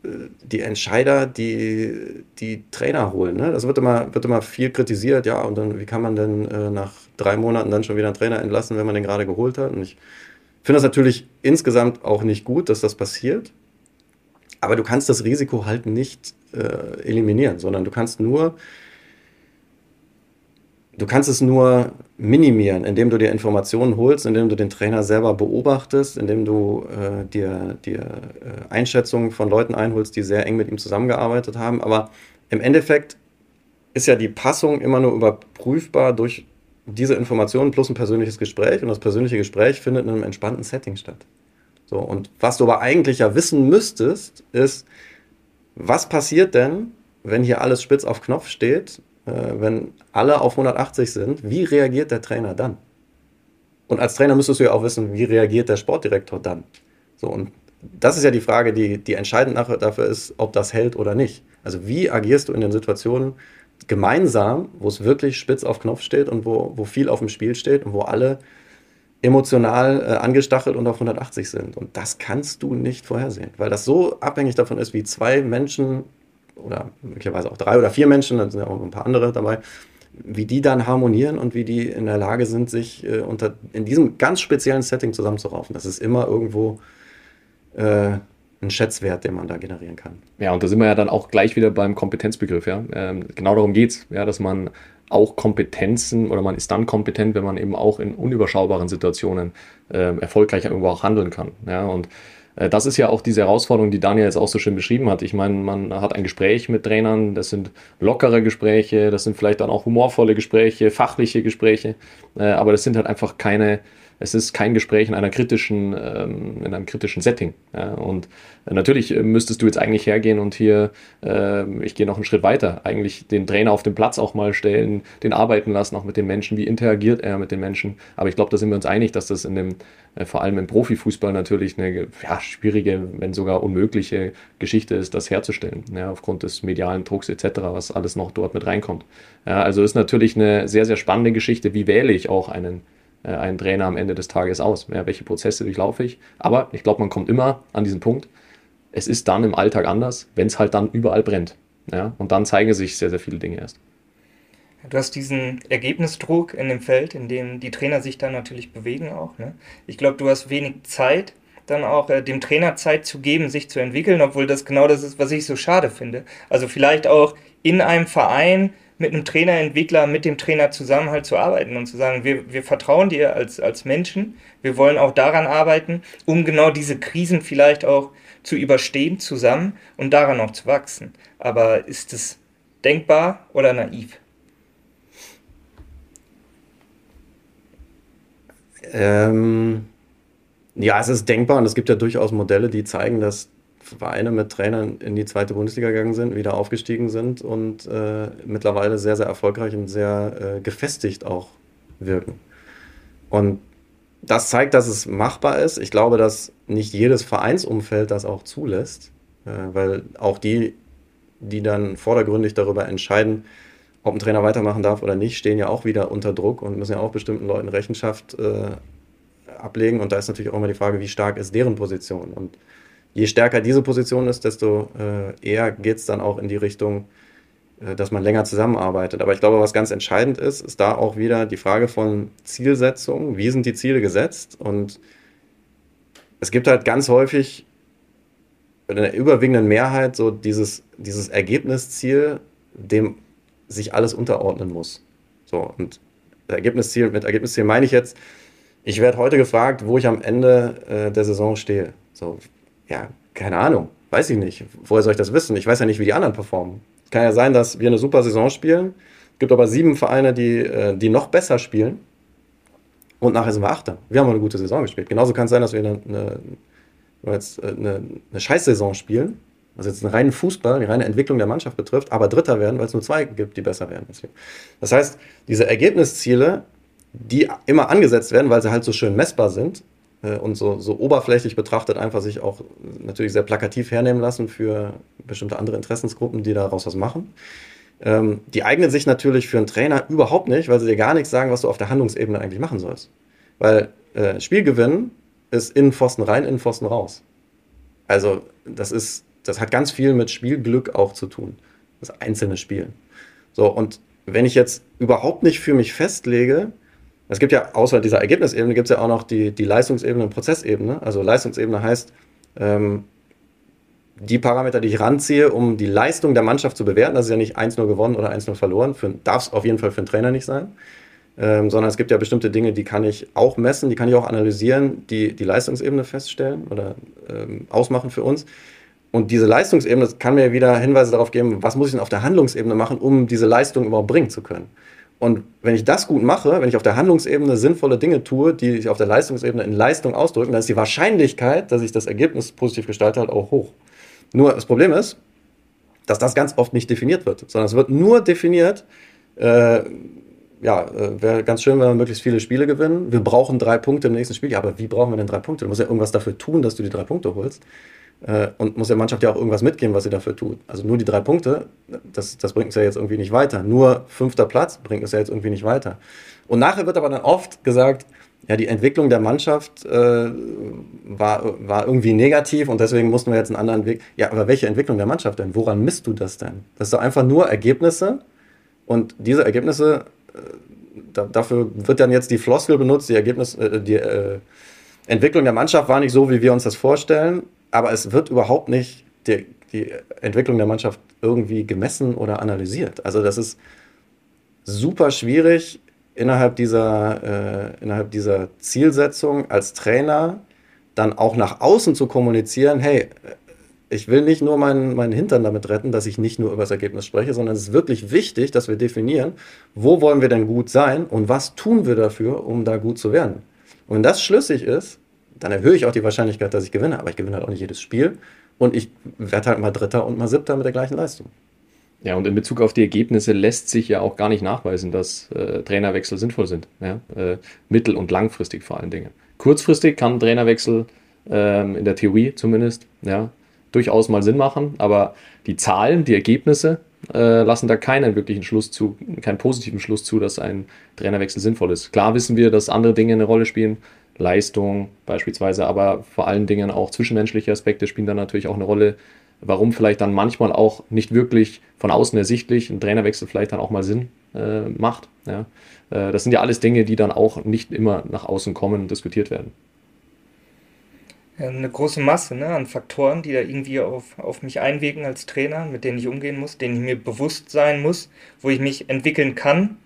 A: äh, die Entscheider, die die Trainer holen. Ne? Das wird immer, wird immer viel kritisiert. Ja, und dann, wie kann man denn äh, nach drei Monaten dann schon wieder einen Trainer entlassen, wenn man den gerade geholt hat? Und ich finde das natürlich insgesamt auch nicht gut, dass das passiert. Aber du kannst das Risiko halt nicht äh, eliminieren, sondern du kannst nur, du kannst es nur minimieren, indem du dir Informationen holst, indem du den Trainer selber beobachtest, indem du äh, dir, dir äh, Einschätzungen von Leuten einholst, die sehr eng mit ihm zusammengearbeitet haben. Aber im Endeffekt ist ja die Passung immer nur überprüfbar durch diese Informationen plus ein persönliches Gespräch. Und das persönliche Gespräch findet in einem entspannten Setting statt. So, und was du aber eigentlich ja wissen müsstest, ist, was passiert denn, wenn hier alles spitz auf Knopf steht, äh, wenn alle auf 180 sind, wie reagiert der Trainer dann? Und als Trainer müsstest du ja auch wissen, wie reagiert der Sportdirektor dann? So, und das ist ja die Frage, die, die entscheidend dafür ist, ob das hält oder nicht. Also wie agierst du in den Situationen gemeinsam, wo es wirklich spitz auf Knopf steht und wo, wo viel auf dem Spiel steht und wo alle emotional äh, angestachelt und auf 180 sind. Und das kannst du nicht vorhersehen, weil das so abhängig davon ist, wie zwei Menschen oder möglicherweise auch drei oder vier Menschen, dann sind ja auch ein paar andere dabei, wie die dann harmonieren und wie die in der Lage sind, sich äh, unter, in diesem ganz speziellen Setting zusammenzuraufen. Das ist immer irgendwo äh, ein Schätzwert, den man da generieren kann.
D: Ja, und da sind wir ja dann auch gleich wieder beim Kompetenzbegriff. Ja? Ähm, genau darum geht es, ja, dass man auch Kompetenzen oder man ist dann kompetent, wenn man eben auch in unüberschaubaren Situationen äh, erfolgreich irgendwo auch handeln kann. Ja? Und äh, das ist ja auch diese Herausforderung, die Daniel jetzt auch so schön beschrieben hat. Ich meine, man hat ein Gespräch mit Trainern, das sind lockere Gespräche, das sind vielleicht dann auch humorvolle Gespräche, fachliche Gespräche, äh, aber das sind halt einfach keine es ist kein Gespräch in einer kritischen, ähm, in einem kritischen Setting. Ja? Und natürlich äh, müsstest du jetzt eigentlich hergehen und hier, äh, ich gehe noch einen Schritt weiter, eigentlich den Trainer auf den Platz auch mal stellen, den arbeiten lassen, auch mit den Menschen, wie interagiert er mit den Menschen. Aber ich glaube, da sind wir uns einig, dass das in dem, äh, vor allem im Profifußball natürlich eine ja, schwierige, wenn sogar unmögliche Geschichte ist, das herzustellen, ja, aufgrund des medialen Drucks etc., was alles noch dort mit reinkommt. Also ist natürlich eine sehr, sehr spannende Geschichte. Wie wähle ich auch einen äh, einen Trainer am Ende des Tages aus? Ja, welche Prozesse durchlaufe ich? Aber ich glaube, man kommt immer an diesen Punkt. Es ist dann im Alltag anders, wenn es halt dann überall brennt. Ja? Und dann zeigen sich sehr, sehr viele Dinge erst.
C: Du hast diesen Ergebnisdruck in dem Feld, in dem die Trainer sich dann natürlich bewegen auch. Ne? Ich glaube, du hast wenig Zeit, dann auch äh, dem Trainer Zeit zu geben, sich zu entwickeln, obwohl das genau das ist, was ich so schade finde. Also vielleicht auch in einem Verein mit einem Trainer, Entwickler, mit dem Trainer zusammen halt zu arbeiten und zu sagen, wir, wir vertrauen dir als, als Menschen, wir wollen auch daran arbeiten, um genau diese Krisen vielleicht auch zu überstehen zusammen und daran auch zu wachsen. Aber ist es denkbar oder naiv?
A: Ähm, ja, es ist denkbar und es gibt ja durchaus Modelle, die zeigen, dass Vereine mit Trainern in die zweite Bundesliga gegangen sind, wieder aufgestiegen sind und äh, mittlerweile sehr, sehr erfolgreich und sehr äh, gefestigt auch wirken. Und das zeigt, dass es machbar ist. Ich glaube, dass nicht jedes Vereinsumfeld das auch zulässt, äh, weil auch die, die dann vordergründig darüber entscheiden, ob ein Trainer weitermachen darf oder nicht, stehen ja auch wieder unter Druck und müssen ja auch bestimmten Leuten Rechenschaft äh, ablegen. Und da ist natürlich auch immer die Frage, wie stark ist deren Position. Und je stärker diese Position ist, desto äh, eher geht es dann auch in die Richtung, äh, dass man länger zusammenarbeitet. Aber ich glaube, was ganz entscheidend ist, ist da auch wieder die Frage von Zielsetzung. Wie sind die Ziele gesetzt? Und es gibt halt ganz häufig in der überwiegenden Mehrheit so dieses, dieses Ergebnisziel, dem sich alles unterordnen muss. So, und Ergebnisziel, mit Ergebnisziel meine ich jetzt, ich werde heute gefragt, wo ich am Ende äh, der Saison stehe. So, ja, keine Ahnung, weiß ich nicht. Woher soll ich das wissen? Ich weiß ja nicht, wie die anderen performen. Kann ja sein, dass wir eine super Saison spielen. Es gibt aber sieben Vereine, die, äh, die noch besser spielen. Und nachher sind wir Achter. Wir haben eine gute Saison gespielt. Genauso kann es sein, dass wir eine, eine, jetzt äh, eine, eine Scheißsaison spielen. Also jetzt einen reinen Fußball, die reine Entwicklung der Mannschaft betrifft, aber Dritter werden, weil es nur zwei gibt, die besser werden. Das heißt, diese Ergebnisziele, die immer angesetzt werden, weil sie halt so schön messbar sind, äh, und so, so oberflächlich betrachtet einfach sich auch natürlich sehr plakativ hernehmen lassen für bestimmte andere Interessensgruppen, die daraus was machen. Ähm, die eignen sich natürlich für einen Trainer überhaupt nicht, weil sie dir gar nichts sagen, was du auf der Handlungsebene eigentlich machen sollst. Weil äh, Spielgewinn ist innen Pfosten rein, innen Pfosten raus. Also das ist, das hat ganz viel mit Spielglück auch zu tun. Das einzelne Spielen. So, und wenn ich jetzt überhaupt nicht für mich festlege, es gibt ja außer dieser Ergebnisebene gibt es ja auch noch die, die Leistungsebene und Prozessebene. Also Leistungsebene heißt, ähm, die Parameter, die ich ranziehe, um die Leistung der Mannschaft zu bewerten, das ist ja nicht 1-0 gewonnen oder 1-0 verloren, darf es auf jeden Fall für einen Trainer nicht sein, ähm, sondern es gibt ja bestimmte Dinge, die kann ich auch messen, die kann ich auch analysieren, die die Leistungsebene feststellen oder ähm, ausmachen für uns. Und diese Leistungsebene kann mir wieder Hinweise darauf geben, was muss ich denn auf der Handlungsebene machen, um diese Leistung überhaupt bringen zu können. Und wenn ich das gut mache, wenn ich auf der Handlungsebene sinnvolle Dinge tue, die sich auf der Leistungsebene in Leistung ausdrücken, dann ist die Wahrscheinlichkeit, dass ich das Ergebnis positiv gestalte, halt auch hoch. Nur das Problem ist, dass das ganz oft nicht definiert wird, sondern es wird nur definiert, äh, ja, äh, wäre ganz schön, wenn wir möglichst viele Spiele gewinnen. Wir brauchen drei Punkte im nächsten Spiel. Ja, aber wie brauchen wir denn drei Punkte? Du musst ja irgendwas dafür tun, dass du die drei Punkte holst. Äh, und muss der Mannschaft ja auch irgendwas mitgeben, was sie dafür tut. Also nur die drei Punkte, das, das bringt uns ja jetzt irgendwie nicht weiter. Nur fünfter Platz bringt uns ja jetzt irgendwie nicht weiter. Und nachher wird aber dann oft gesagt, ja, die Entwicklung der Mannschaft äh, war, war irgendwie negativ und deswegen mussten wir jetzt einen anderen Weg. Ja, aber welche Entwicklung der Mannschaft denn? Woran misst du das denn? Das doch einfach nur Ergebnisse und diese Ergebnisse, äh, da, dafür wird dann jetzt die Floskel benutzt, die Ergebnis, äh, die äh, Entwicklung der Mannschaft war nicht so, wie wir uns das vorstellen aber es wird überhaupt nicht die, die Entwicklung der Mannschaft irgendwie gemessen oder analysiert. Also das ist super schwierig innerhalb dieser, äh, innerhalb dieser Zielsetzung als Trainer dann auch nach außen zu kommunizieren, hey, ich will nicht nur meinen, meinen Hintern damit retten, dass ich nicht nur über das Ergebnis spreche, sondern es ist wirklich wichtig, dass wir definieren, wo wollen wir denn gut sein und was tun wir dafür, um da gut zu werden. Und wenn das schlüssig ist, dann erhöhe ich auch die Wahrscheinlichkeit, dass ich gewinne, aber ich gewinne halt auch nicht jedes Spiel und ich werde halt mal Dritter und mal Siebter mit der gleichen Leistung.
D: Ja, und in Bezug auf die Ergebnisse lässt sich ja auch gar nicht nachweisen, dass äh, Trainerwechsel sinnvoll sind. Ja? Äh, mittel- und langfristig vor allen Dingen. Kurzfristig kann Trainerwechsel ähm, in der Theorie zumindest ja, durchaus mal Sinn machen, aber die Zahlen, die Ergebnisse äh, lassen da keinen wirklichen Schluss zu, keinen positiven Schluss zu, dass ein Trainerwechsel sinnvoll ist. Klar wissen wir, dass andere Dinge eine Rolle spielen, Leistung beispielsweise, aber vor allen Dingen auch zwischenmenschliche Aspekte spielen dann natürlich auch eine Rolle, warum vielleicht dann manchmal auch nicht wirklich von außen ersichtlich ein Trainerwechsel vielleicht dann auch mal Sinn äh, macht. Ja. Äh, das sind ja alles Dinge, die dann auch nicht immer nach außen kommen und diskutiert werden.
C: Eine große Masse ne, an Faktoren, die da irgendwie auf, auf mich einwirken als Trainer, mit denen ich umgehen muss, denen ich mir bewusst sein muss, wo ich mich entwickeln kann.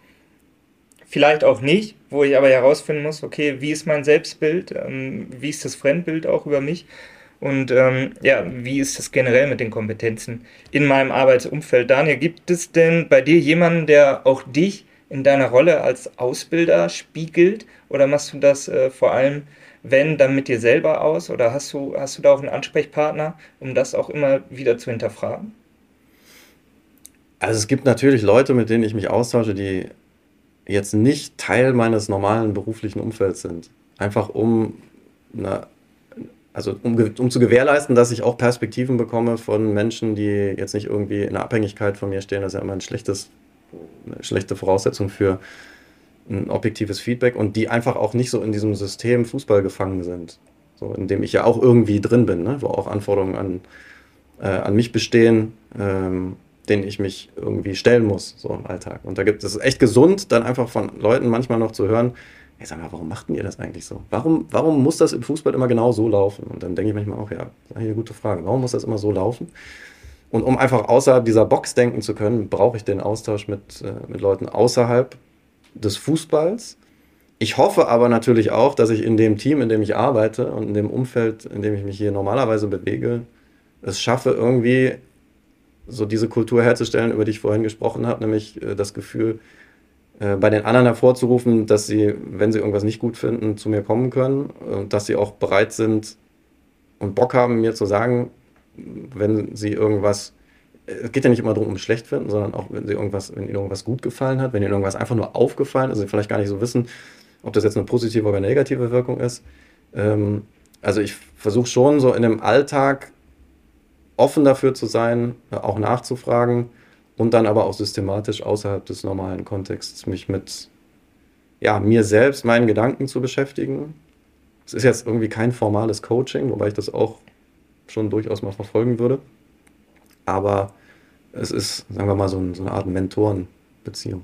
C: Vielleicht auch nicht, wo ich aber herausfinden muss, okay, wie ist mein Selbstbild, ähm, wie ist das Fremdbild auch über mich und ähm, ja, wie ist das generell mit den Kompetenzen in meinem Arbeitsumfeld? Daniel, gibt es denn bei dir jemanden, der auch dich in deiner Rolle als Ausbilder spiegelt? Oder machst du das äh, vor allem, wenn, dann mit dir selber aus? Oder hast du, hast du da auch einen Ansprechpartner, um das auch immer wieder zu hinterfragen?
A: Also es gibt natürlich Leute, mit denen ich mich austausche, die jetzt nicht Teil meines normalen beruflichen Umfelds sind. Einfach um eine also um, um, zu gewährleisten, dass ich auch Perspektiven bekomme von Menschen, die jetzt nicht irgendwie in der Abhängigkeit von mir stehen, das ist ja immer ein schlechtes, eine schlechte Voraussetzung für ein objektives Feedback und die einfach auch nicht so in diesem System Fußball gefangen sind. So, in dem ich ja auch irgendwie drin bin, ne? wo auch Anforderungen an, äh, an mich bestehen, ähm, denen ich mich irgendwie stellen muss, so im Alltag. Und da gibt es echt gesund, dann einfach von Leuten manchmal noch zu hören, hey, sag mal, warum macht ihr das eigentlich so? Warum, warum muss das im Fußball immer genau so laufen? Und dann denke ich manchmal auch, ja, eine gute Frage. Warum muss das immer so laufen? Und um einfach außerhalb dieser Box denken zu können, brauche ich den Austausch mit, äh, mit Leuten außerhalb des Fußballs. Ich hoffe aber natürlich auch, dass ich in dem Team, in dem ich arbeite und in dem Umfeld, in dem ich mich hier normalerweise bewege, es schaffe, irgendwie so diese Kultur herzustellen, über die ich vorhin gesprochen habe, nämlich äh, das Gefühl, äh, bei den anderen hervorzurufen, dass sie, wenn sie irgendwas nicht gut finden, zu mir kommen können und dass sie auch bereit sind und Bock haben, mir zu sagen, wenn sie irgendwas, es geht ja nicht immer darum, um schlecht finden, sondern auch, wenn sie irgendwas, wenn ihnen irgendwas gut gefallen hat, wenn ihnen irgendwas einfach nur aufgefallen ist, sie vielleicht gar nicht so wissen, ob das jetzt eine positive oder negative Wirkung ist. Ähm, also ich versuche schon so in dem Alltag offen dafür zu sein, auch nachzufragen und dann aber auch systematisch außerhalb des normalen Kontexts mich mit ja, mir selbst, meinen Gedanken zu beschäftigen. Es ist jetzt irgendwie kein formales Coaching, wobei ich das auch schon durchaus mal verfolgen würde. Aber es ist, sagen wir mal, so, ein, so eine Art Mentorenbeziehung.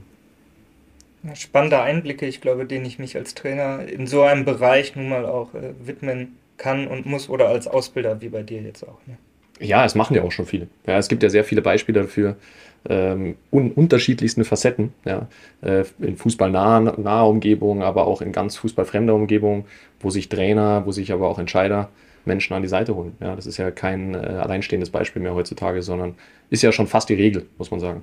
C: Spannende Einblicke, ich glaube, denen ich mich als Trainer in so einem Bereich nun mal auch äh, widmen kann und muss oder als Ausbilder wie bei dir jetzt auch. Ne?
D: Ja, es machen ja auch schon viele. Ja, es gibt ja sehr viele Beispiele dafür, ähm, un unterschiedlichsten Facetten. Ja, äh, in fußballnaher Umgebung, aber auch in ganz fußballfremder Umgebung, wo sich Trainer, wo sich aber auch Entscheider Menschen an die Seite holen. Ja, das ist ja kein äh, alleinstehendes Beispiel mehr heutzutage, sondern ist ja schon fast die Regel, muss man sagen.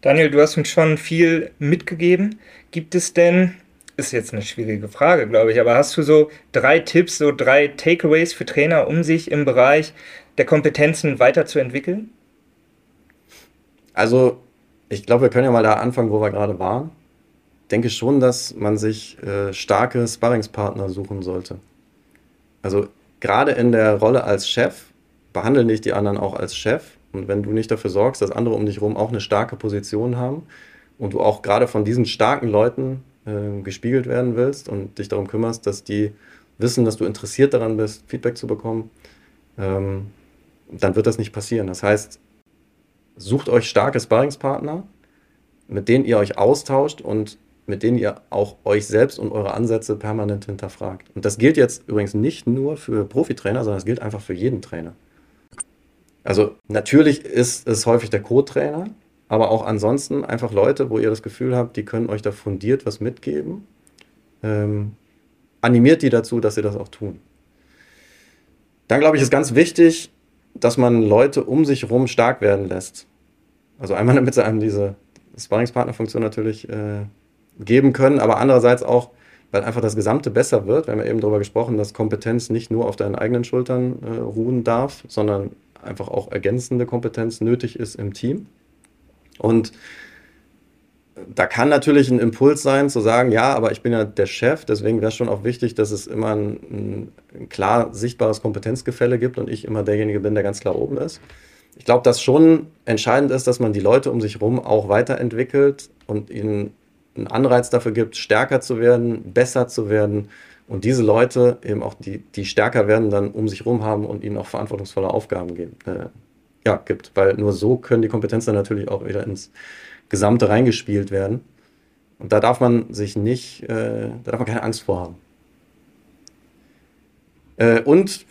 C: Daniel, du hast uns schon viel mitgegeben. Gibt es denn, ist jetzt eine schwierige Frage, glaube ich, aber hast du so drei Tipps, so drei Takeaways für Trainer, um sich im Bereich der Kompetenzen weiterzuentwickeln?
A: Also, ich glaube, wir können ja mal da anfangen, wo wir gerade waren. Ich denke schon, dass man sich äh, starke Sparringspartner suchen sollte. Also, gerade in der Rolle als Chef behandeln dich die anderen auch als Chef. Und wenn du nicht dafür sorgst, dass andere um dich herum auch eine starke Position haben und du auch gerade von diesen starken Leuten äh, gespiegelt werden willst und dich darum kümmerst, dass die wissen, dass du interessiert daran bist, Feedback zu bekommen, ähm, dann wird das nicht passieren. Das heißt, sucht euch starke Sparringspartner, mit denen ihr euch austauscht und mit denen ihr auch euch selbst und eure Ansätze permanent hinterfragt. Und das gilt jetzt übrigens nicht nur für Profitrainer, sondern es gilt einfach für jeden Trainer. Also natürlich ist es häufig der Co-Trainer, aber auch ansonsten einfach Leute, wo ihr das Gefühl habt, die können euch da fundiert was mitgeben. Ähm, animiert die dazu, dass sie das auch tun. Dann glaube ich, ist ganz wichtig, dass man Leute um sich herum stark werden lässt. Also einmal damit sie einem diese Sparringspartnerfunktion natürlich äh, geben können, aber andererseits auch, weil einfach das Gesamte besser wird. Wir haben ja eben darüber gesprochen, dass Kompetenz nicht nur auf deinen eigenen Schultern äh, ruhen darf, sondern einfach auch ergänzende Kompetenz nötig ist im Team. Und da kann natürlich ein Impuls sein, zu sagen, ja, aber ich bin ja der Chef, deswegen wäre es schon auch wichtig, dass es immer ein, ein, klar sichtbares Kompetenzgefälle gibt und ich immer derjenige bin, der ganz klar oben ist. Ich glaube, dass schon entscheidend ist, dass man die Leute um sich herum auch weiterentwickelt und ihnen einen Anreiz dafür gibt, stärker zu werden, besser zu werden und diese Leute eben auch, die, die stärker werden, dann um sich herum haben und ihnen auch verantwortungsvolle Aufgaben geben, äh, ja, gibt. Weil nur so können die Kompetenzen natürlich auch wieder ins Gesamte reingespielt werden. Und da darf man sich nicht, äh, da darf man keine Angst vor haben. Äh, und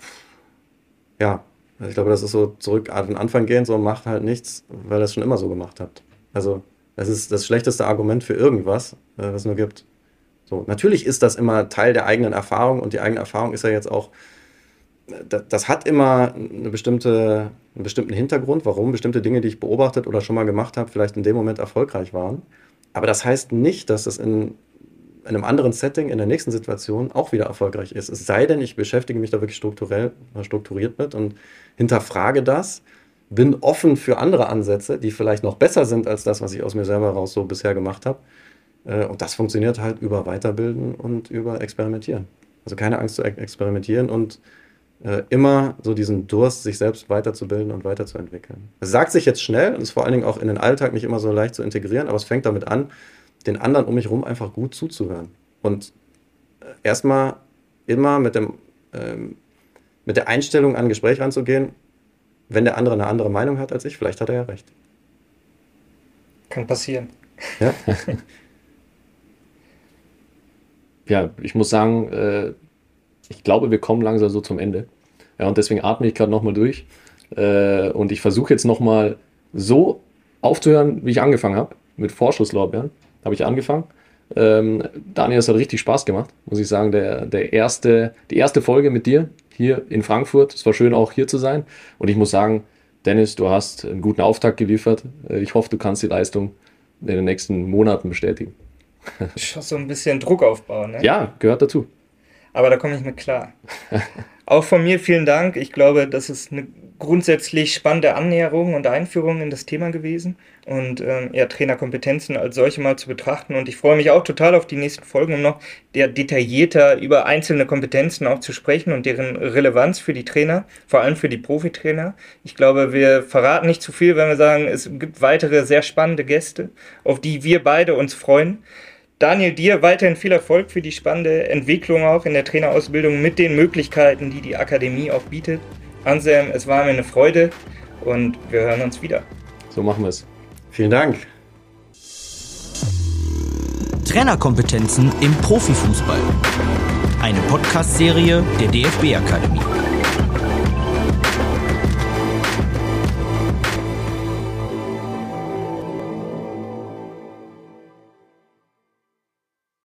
A: ja, also ich glaube, das ist so zurück an den Anfang gehen, so macht halt nichts, weil ihr es schon immer so gemacht habt. Also das ist das schlechteste Argument für irgendwas, äh, was es nur gibt. So, natürlich ist das immer Teil der eigenen Erfahrung und die eigene Erfahrung ist ja jetzt auch, das, das hat immer eine bestimmte, einen bestimmten Hintergrund, warum bestimmte Dinge, die ich beobachtet oder schon mal gemacht habe, vielleicht in dem Moment erfolgreich waren. Aber das heißt nicht, dass es in, in einem anderen Setting, in der nächsten Situation auch wieder erfolgreich ist. Es sei denn, ich beschäftige mich da wirklich strukturell, strukturiert mit und hinterfrage das bin offen für andere Ansätze, die vielleicht noch besser sind als das, was ich aus mir selber raus so bisher gemacht habe. Äh, und das funktioniert halt über Weiterbilden und über Experimentieren. Also keine Angst zu experimentieren und äh, immer so diesen Durst, sich selbst weiterzubilden und weiterzuentwickeln. Es sagt sich jetzt schnell und ist vor allen Dingen auch in den Alltag nicht immer so leicht zu integrieren, aber es fängt damit an, den anderen um mich herum einfach gut zuzuhören. Und äh, erstmal immer mit, dem, ähm, mit der Einstellung an ein Gespräch ranzugehen, wenn der andere eine andere Meinung hat als ich, vielleicht hat er ja recht.
C: Kann passieren.
A: Ja,
D: ja ich muss sagen, äh, ich glaube, wir kommen langsam so zum Ende. Ja, und deswegen atme ich gerade nochmal durch. Äh, und ich versuche jetzt nochmal so aufzuhören, wie ich angefangen habe. Mit Vorschusslorbeeren habe ich angefangen. Ähm, Daniel, es hat richtig Spaß gemacht, muss ich sagen. Der, der erste, die erste Folge mit dir hier in Frankfurt. Es war schön, auch hier zu sein. Und ich muss sagen, Dennis, du hast einen guten Auftakt geliefert. Äh, ich hoffe, du kannst die Leistung in den nächsten Monaten bestätigen.
C: So ein bisschen Druck aufbauen, ne?
D: Ja, gehört dazu.
C: Aber da komme ich mit klar. Auch von mir vielen Dank. Ich glaube, das ist eine grundsätzlich spannende Annäherung und Einführung in das Thema gewesen und ähm, ja, Trainerkompetenzen als solche mal zu betrachten. Und ich freue mich auch total auf die nächsten Folgen, um noch der detaillierter über einzelne Kompetenzen auch zu sprechen und deren Relevanz für die Trainer, vor allem für die Profitrainer. Ich glaube, wir verraten nicht zu viel, wenn wir sagen, es gibt weitere sehr spannende Gäste, auf die wir beide uns freuen. Daniel, dir weiterhin viel Erfolg für die spannende Entwicklung auch in der Trainerausbildung mit den Möglichkeiten, die die Akademie auch bietet. Anselm, es war mir eine Freude und wir hören uns wieder.
D: So machen wir es.
A: vielen Dank.
B: Trainerkompetenzen im Profifußball. Eine Podcast-Serie der DFB Akademie.